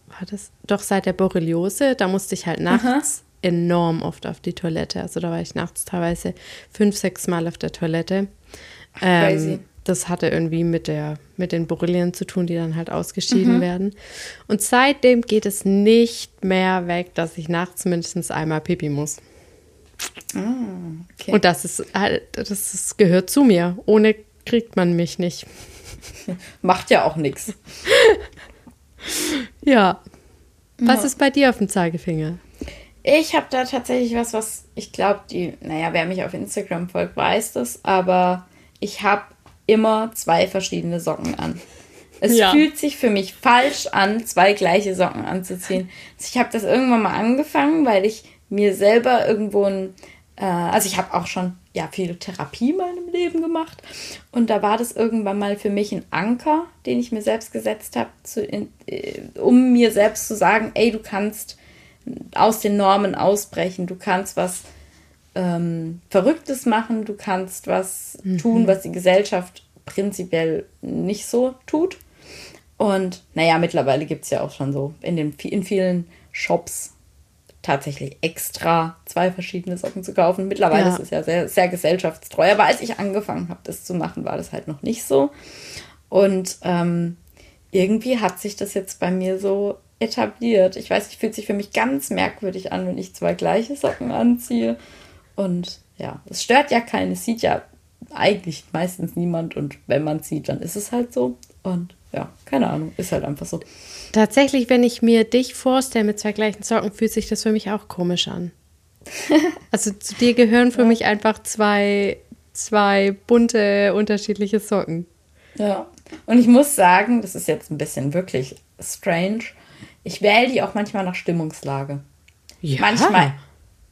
war das? Doch seit der Borreliose, da musste ich halt nachts enorm oft auf die Toilette. Also da war ich nachts teilweise fünf, sechs Mal auf der Toilette. crazy. Ähm, das hatte irgendwie mit, der, mit den Borrelien zu tun, die dann halt ausgeschieden werden. Und seitdem geht es nicht mehr weg, dass ich nachts mindestens einmal pipi muss. Okay. Und das ist halt, das ist, gehört zu mir. Ohne kriegt man mich nicht. Macht ja auch nichts. Ja. Was Ja. ist bei dir auf dem Zeigefinger? Ich habe da tatsächlich was, was ich glaube, die, naja, wer mich auf Instagram folgt, weiß das, aber ich habe immer zwei verschiedene Socken an. Es Ja. fühlt sich für mich falsch an, zwei gleiche Socken anzuziehen. Also ich habe das irgendwann mal angefangen, weil ich mir selber irgendwo ein, äh, also ich habe auch schon ja viel Therapie in meinem Leben gemacht und da war das irgendwann mal für mich ein Anker, den ich mir selbst gesetzt habe, äh, um mir selbst zu sagen, ey, du kannst aus den Normen ausbrechen, du kannst was ähm, Verrücktes machen, du kannst was tun, was die Gesellschaft prinzipiell nicht so tut. Und naja, mittlerweile gibt es ja auch schon so in, den, in vielen Shops tatsächlich extra zwei verschiedene Socken zu kaufen. Mittlerweile Ja. ist es ja sehr, sehr gesellschaftstreu. Aber als ich angefangen habe, das zu machen, war das halt noch nicht so. Und ähm, irgendwie hat sich das jetzt bei mir so etabliert. Ich weiß, es fühlt sich für mich ganz merkwürdig an, wenn ich zwei gleiche Socken anziehe. Und ja, es stört ja keinen. Es sieht ja eigentlich meistens niemand. Und wenn man sieht, dann ist es halt so. Und ja, keine Ahnung, ist halt einfach so. Tatsächlich, wenn ich mir dich vorstelle mit zwei gleichen Socken, fühlt sich das für mich auch komisch an. Also zu dir gehören für mich einfach zwei, zwei bunte, unterschiedliche Socken. Ja. Und ich muss sagen, das ist jetzt ein bisschen wirklich strange. Ich wähle die auch manchmal nach Stimmungslage. Ja. Manchmal,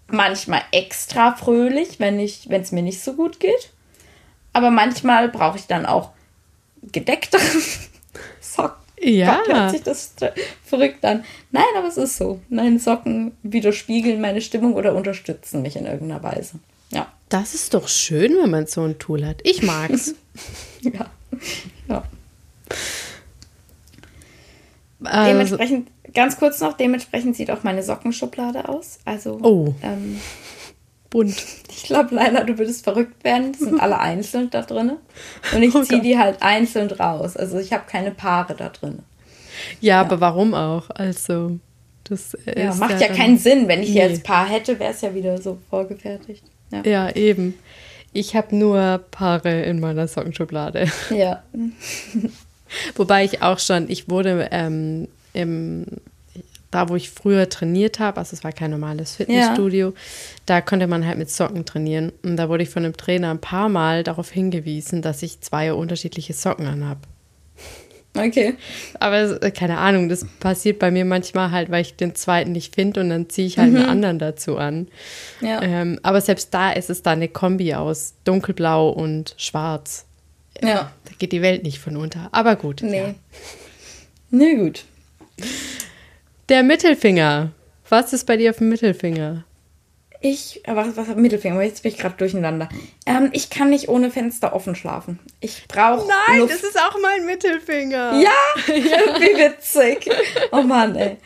manchmal extra fröhlich, wenn ich, wenn es mir nicht so gut geht. Aber manchmal brauche ich dann auch gedecktere Socken. Ja. Gott, hört sich das verrückt an. Nein, aber es ist so. Meine Socken widerspiegeln meine Stimmung oder unterstützen mich in irgendeiner Weise. Ja. Das ist doch schön, wenn man so ein Tool hat. Ich mag's. Ja. ja. also, Dementsprechend, ganz kurz noch, dementsprechend sieht auch meine Sockenschublade aus. Also, Oh. ähm, bunt. ich glaube, Leila, du würdest verrückt werden. Die sind alle einzeln da drin. Und ich Oh ziehe Gott. die halt einzeln raus. Also, ich habe keine Paare da drin. Ja, aber warum auch? Also, das Ja, macht ja, dann- keinen Sinn. Wenn ich Nee. jetzt Paar hätte, wäre es ja wieder so vorgefertigt. Ja. Ja, eben. Ich habe nur Paare in meiner Sockenschublade. ja. Wobei ich auch schon, ich wurde ähm, im, da, wo ich früher trainiert habe, also es war kein normales Fitnessstudio, da konnte man halt mit Socken trainieren. Und da wurde ich von einem Trainer ein paar Mal darauf hingewiesen, dass ich zwei unterschiedliche Socken anhab. Okay. Aber äh, keine Ahnung, das passiert bei mir manchmal halt, weil ich den zweiten nicht finde und dann ziehe ich halt einen anderen dazu an. Ja. Ähm, aber selbst da ist es dann eine Kombi aus dunkelblau und schwarz. ja. Da geht die Welt nicht von unter. Aber gut. Nee. Ja. Nee, gut. Der Mittelfinger. Was ist bei dir auf dem Mittelfinger? Ich, äh, was, was Mittelfinger, jetzt bin ich gerade durcheinander. Ähm, ich kann nicht ohne Fenster offen schlafen. Ich brauche Luft. ist auch mein Mittelfinger. Ja, wie witzig. Oh Mann, ey.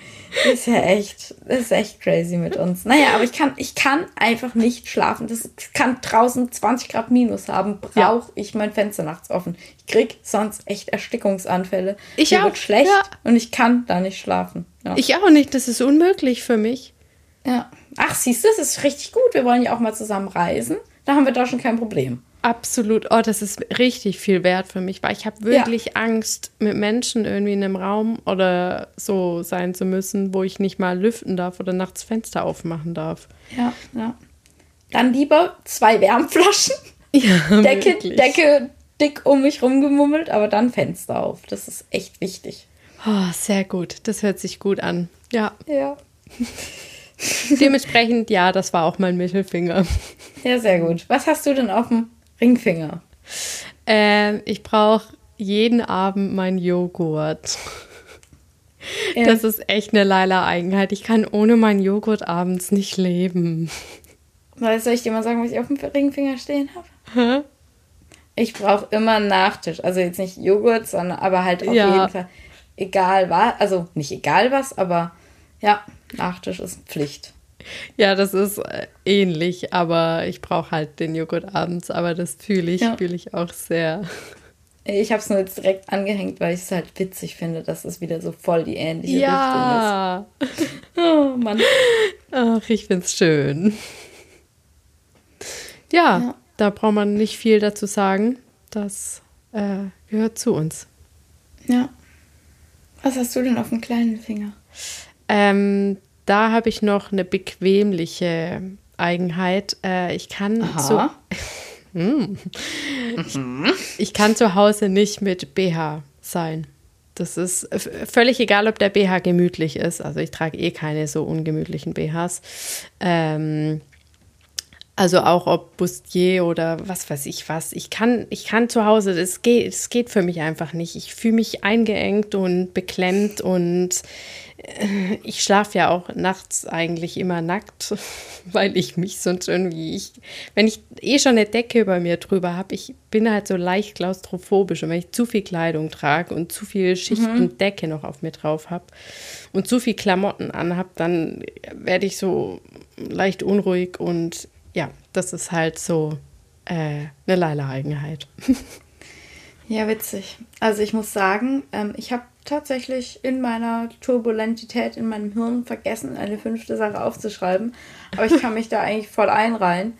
Das ist ja echt, ist echt crazy mit uns. Naja, aber ich kann, ich kann einfach nicht schlafen. Das kann draußen 20 Grad minus haben. Brauche ich mein Fenster nachts offen. Ich krieg sonst echt Erstickungsanfälle. Ich Mir auch, wird schlecht ja. und ich kann da nicht schlafen. Ja. Ich auch nicht. Das ist unmöglich für mich. ja. Ach, siehst du, das ist richtig gut. Wir wollen ja auch mal zusammen reisen. Da haben wir da schon kein Problem. Absolut. Oh, das ist richtig viel wert für mich, weil ich habe wirklich Angst, mit Menschen irgendwie in einem Raum oder so sein zu müssen, wo ich nicht mal lüften darf oder nachts Fenster aufmachen darf. Ja, ja. Dann lieber zwei Wärmflaschen. Ja, Decke, wirklich. Decke dick um mich rumgemummelt, aber dann Fenster auf. Das ist echt wichtig. Oh, sehr gut. Das hört sich gut an. Ja. Ja. Dementsprechend, ja, das war auch mein Mittelfinger. Ja, sehr gut. Was hast du denn auf dem Ringfinger? Ähm, ich brauche jeden Abend meinen Joghurt. Ja. Das ist echt eine Leila-Eigenheit. Ich kann ohne meinen Joghurt abends nicht leben. Soll ich dir mal sagen, was ich auf dem Ringfinger stehen habe? Ich brauche immer einen Nachtisch. Also jetzt nicht Joghurt, sondern aber halt auf ja. jeden Fall egal was. Also nicht egal was, aber ja, Nachtisch ist Pflicht. Ja, das ist äh, ähnlich, aber ich brauche halt den Joghurt abends, aber das fühle ich, ja. fühle ich auch sehr. Ich habe es nur jetzt direkt angehängt, weil ich es halt witzig finde, dass es wieder so voll die ähnliche ja. Richtung ist. Oh Mann. Ach, ich finde es schön. Ja, ja, da braucht man nicht viel dazu sagen. Das äh, gehört zu uns. Ja. Was hast du denn auf dem kleinen Finger? Ähm, da habe ich noch eine bequemliche Eigenheit. Äh, ich kann Aha. so. hm. ich, ich kann zu Hause nicht mit BH sein. Das ist völlig egal, ob der BH gemütlich ist. Also ich trage eh keine so ungemütlichen BHs. Ähm, also auch ob Bustier oder was weiß ich was. Ich kann, ich kann zu Hause, es geht, es geht für mich einfach nicht. Ich fühle mich eingeengt und beklemmt und äh, ich schlafe ja auch nachts eigentlich immer nackt, weil ich mich sonst irgendwie, ich, wenn ich eh schon eine Decke über mir drüber habe, ich bin halt so leicht klaustrophobisch und wenn ich zu viel Kleidung trage und zu viel Schichten mhm. Decke noch auf mir drauf habe und zu viel Klamotten anhab, dann werde ich so leicht unruhig und ja, das ist halt so äh, eine Leila-Eigenheit. ja, witzig. Also ich muss sagen, ähm, ich habe tatsächlich in meiner Turbulentität in meinem Hirn vergessen, eine fünfte Sache aufzuschreiben. Aber ich kann mich da eigentlich voll einreihen.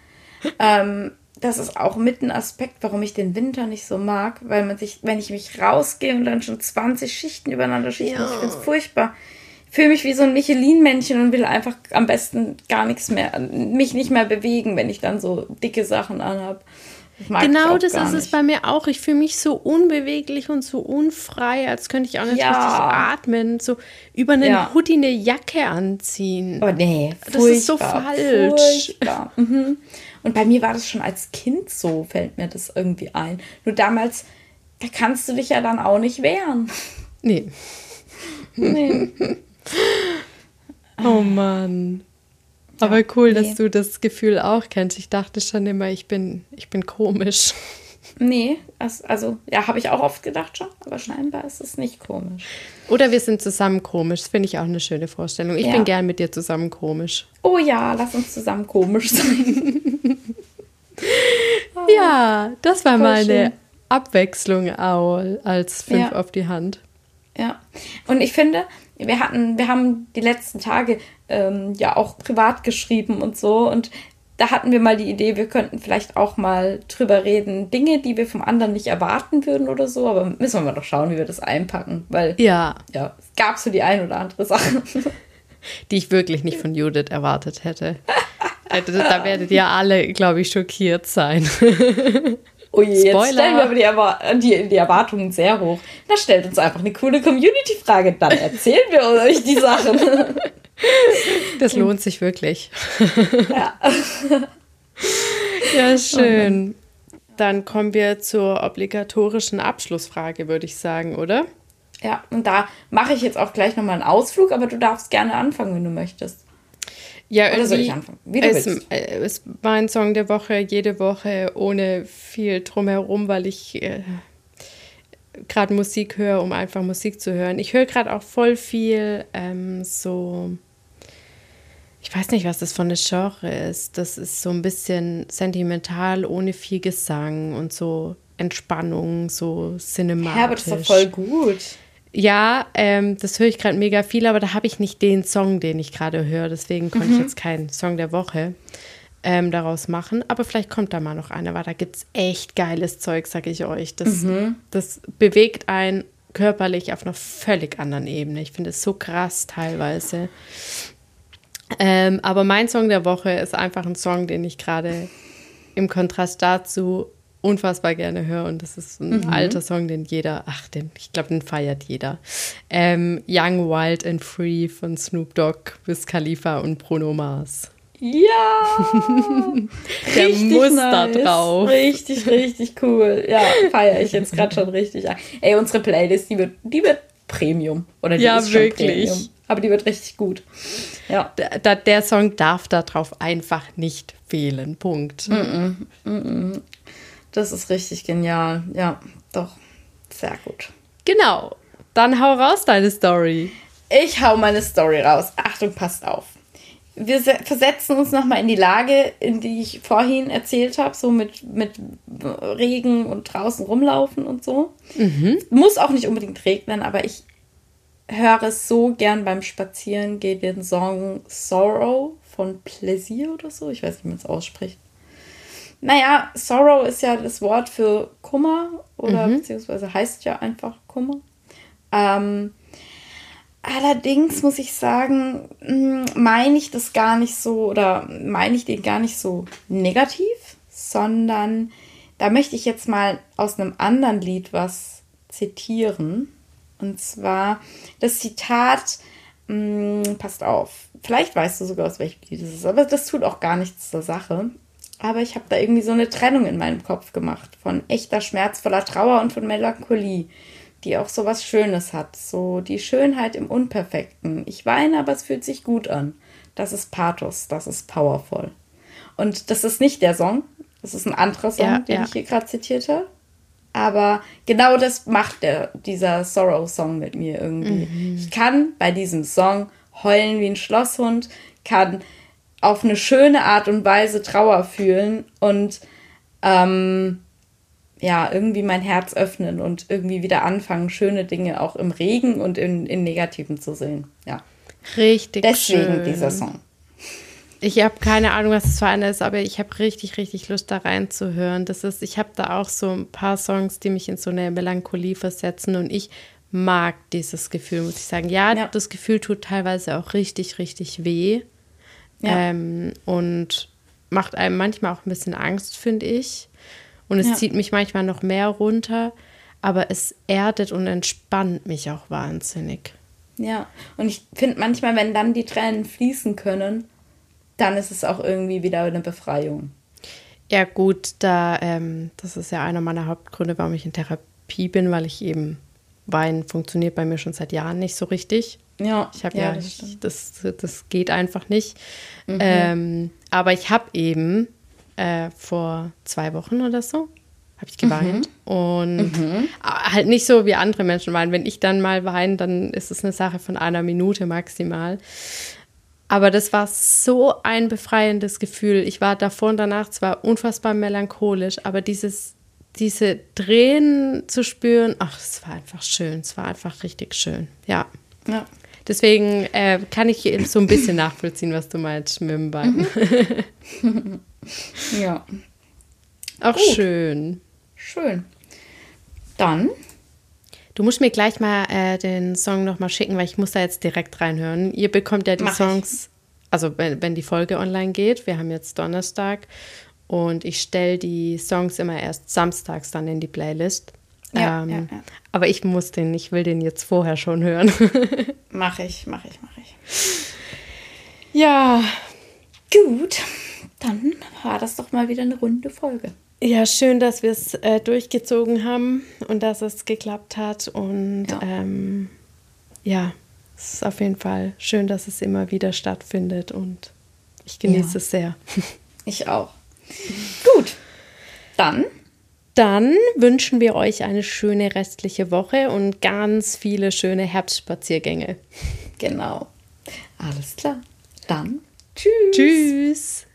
Ähm, das ist auch mit ein Aspekt, warum ich den Winter nicht so mag, weil man sich, wenn ich mich rausgehe und dann schon 20 Schichten übereinander schichten, ja. ich finde es furchtbar fühle mich wie so ein Michelin-Männchen und will einfach am besten gar nichts mehr, mich nicht mehr bewegen, wenn ich dann so dicke Sachen anhab. Genau das ist nicht. es bei mir auch. Ich fühle mich so unbeweglich und so unfrei, als könnte ich auch nicht ja. richtig atmen. So über einen ja. Hoodie eine Jacke anziehen. Oh nee, das ist so falsch. Mhm. Und bei mir war das schon als Kind so, fällt mir das irgendwie ein. Nur damals, da kannst du dich ja dann auch nicht wehren. Nee. Nee. Oh Mann. Aber ja, cool, nee. dass du das Gefühl auch kennst. Ich dachte schon immer, ich bin, ich bin komisch. Nee, also ja, habe ich auch oft gedacht schon, aber scheinbar ist es nicht komisch. Oder wir sind zusammen komisch. Das finde ich auch eine schöne Vorstellung. Ich ja. bin gern mit dir zusammen komisch. Oh ja, lass uns zusammen komisch sein. ja, das war Voll mal eine Abwechslung als fünf ja. auf die Hand. Ja, und ich finde, wir hatten, wir haben die letzten Tage ähm, ja auch privat geschrieben und so und da hatten wir mal die Idee, wir könnten vielleicht auch mal drüber reden, Dinge, die wir vom anderen nicht erwarten würden oder so, aber müssen wir mal doch schauen, wie wir das einpacken, weil ja, ja es gab so die ein oder andere Sache, die ich wirklich nicht von Judith erwartet hätte. Da werdet ihr alle, glaube ich, schockiert sein. Oh je, jetzt stellen wir aber die, Erwar die, die, Erwartungen sehr hoch. Na, stellt uns einfach eine coole Community-Frage, dann erzählen wir euch die Sachen. Das lohnt sich wirklich. Ja. Ja, schön. Dann kommen wir zur obligatorischen Abschlussfrage, würde ich sagen, oder? Ja, und da mache ich jetzt auch gleich nochmal einen Ausflug, aber du darfst gerne anfangen, wenn du möchtest. Ja, Oder soll ich anfangen? Wie du es, willst. Äh, es war ein Song der Woche, jede Woche ohne viel drumherum, weil ich äh, gerade Musik höre, um einfach Musik zu hören. Ich höre gerade auch voll viel ähm, so, ich weiß nicht, was das von eine Genre ist. Das ist so ein bisschen sentimental, ohne viel Gesang und so Entspannung, so cinematisch. Ja, aber das ist doch voll gut. Ja, ähm, das höre ich gerade mega viel, aber da habe ich nicht den Song, den ich gerade höre. Deswegen konnte mhm. ich jetzt keinen Song der Woche ähm, daraus machen. Aber vielleicht kommt da mal noch einer, weil da gibt es echt geiles Zeug, sage ich euch. Das, mhm. das bewegt einen körperlich auf einer völlig anderen Ebene. Ich finde es so krass teilweise. Ähm, aber mein Song der Woche ist einfach ein Song, den ich gerade im Kontrast dazu unfassbar gerne höre und das ist ein mhm. alter Song, den jeder, ach, den, ich glaube, den feiert jeder. Ähm, Young, Wild and Free von Snoop Dogg bis Khalifa und Bruno Mars. Ja! Der muss nice. da drauf. Richtig, richtig cool. Ja, feiere ich jetzt gerade schon richtig an. Ey, unsere Playlist, die wird, die wird Premium. Oder die ja, ist schon wirklich. Premium. Aber die wird richtig gut. Ja. Der, der Song darf darauf einfach nicht fehlen. Punkt. Mm -mm, mm das ist richtig genial. Ja, doch. Sehr gut. Genau. Dann hau raus deine Story. Ich hau meine Story raus. Achtung, passt auf wir versetzen uns nochmal in die Lage, in die ich vorhin erzählt habe, so mit, mit Regen und draußen rumlaufen und so. Mhm. Muss auch nicht unbedingt regnen, aber ich höre es so gern beim Spazieren, geht den Song Sorrow von Plaisir oder so. Ich weiß nicht, wie man es ausspricht. Naja, Sorrow ist ja das Wort für Kummer oder mhm. beziehungsweise heißt ja einfach Kummer. Ähm, Allerdings muss ich sagen, hm, meine ich das gar nicht so oder meine ich den gar nicht so negativ, sondern da möchte ich jetzt mal aus einem anderen Lied was zitieren. Und zwar das Zitat, mh, hm, passt auf, vielleicht weißt du sogar, aus welchem Lied es ist, aber das tut auch gar nichts zur Sache. Aber ich habe da irgendwie so eine Trennung in meinem Kopf gemacht von echter schmerzvoller Trauer und von Melancholie die auch so was Schönes hat. So die Schönheit im Unperfekten. Ich weine, aber es fühlt sich gut an. Das ist Pathos, das ist powerful. Und das ist nicht der Song, das ist ein anderer Song, ja, den ja. ich hier gerade zitiert habe. Aber genau das macht der, dieser Sorrow-Song mit mir irgendwie. Mhm. Ich kann bei diesem Song heulen wie ein Schlosshund, kann auf eine schöne Art und Weise Trauer fühlen und ähm, ja, irgendwie mein Herz öffnen und irgendwie wieder anfangen, schöne Dinge auch im Regen und in, in Negativen zu sehen. Ja. Richtig. Deswegen schön. dieser Song. Ich habe keine Ahnung, was das für einer ist, aber ich habe richtig, richtig Lust da reinzuhören. Das ist, ich habe da auch so ein paar Songs, die mich in so eine Melancholie versetzen und ich mag dieses Gefühl, muss ich sagen. Ja, ja. das Gefühl tut teilweise auch richtig, richtig weh. Ja. Ähm, und macht einem manchmal auch ein bisschen Angst, finde ich. Und es ja. zieht mich manchmal noch mehr runter, aber es erdet und entspannt mich auch wahnsinnig. Ja, und ich finde manchmal, wenn dann die Tränen fließen können, dann ist es auch irgendwie wieder eine Befreiung. Ja, gut, da, ähm, das ist ja einer meiner Hauptgründe, warum ich in Therapie bin, weil ich eben Wein funktioniert bei mir schon seit Jahren nicht so richtig. Ja, ich habe ja, ja das, das, das, geht einfach nicht. Mhm. Ähm, aber ich habe eben äh, vor zwei Wochen oder so habe ich geweint. Mhm. Und mhm. halt nicht so wie andere Menschen weinen. Wenn ich dann mal weine, dann ist es eine Sache von einer Minute maximal. Aber das war so ein befreiendes Gefühl. Ich war davor und danach zwar unfassbar melancholisch, aber dieses, diese Tränen zu spüren, ach, es war einfach schön. Es war einfach richtig schön. Ja. ja. Deswegen äh, kann ich so ein bisschen nachvollziehen, was du meinst mit dem Weinen. Mhm. Ja. Auch Gut. schön. Schön. Dann. Du musst mir gleich mal äh, den Song nochmal schicken, weil ich muss da jetzt direkt reinhören. Ihr bekommt ja die Mach Songs, ich. also wenn, wenn die Folge online geht. Wir haben jetzt Donnerstag und ich stelle die Songs immer erst samstags dann in die Playlist. Ja, ähm, ja, ja. Aber ich muss den, ich will den jetzt vorher schon hören. mach ich, mach ich, mach ich. Ja. Gut dann war das doch mal wieder eine runde Folge. Ja, schön, dass wir es äh, durchgezogen haben und dass es geklappt hat. Und ja. Ähm, ja, es ist auf jeden Fall schön, dass es immer wieder stattfindet und ich genieße ja. es sehr. Ich auch. Gut, dann. Dann wünschen wir euch eine schöne restliche Woche und ganz viele schöne Herbstspaziergänge. Genau. Alles klar. Dann tschüss. Tschüss.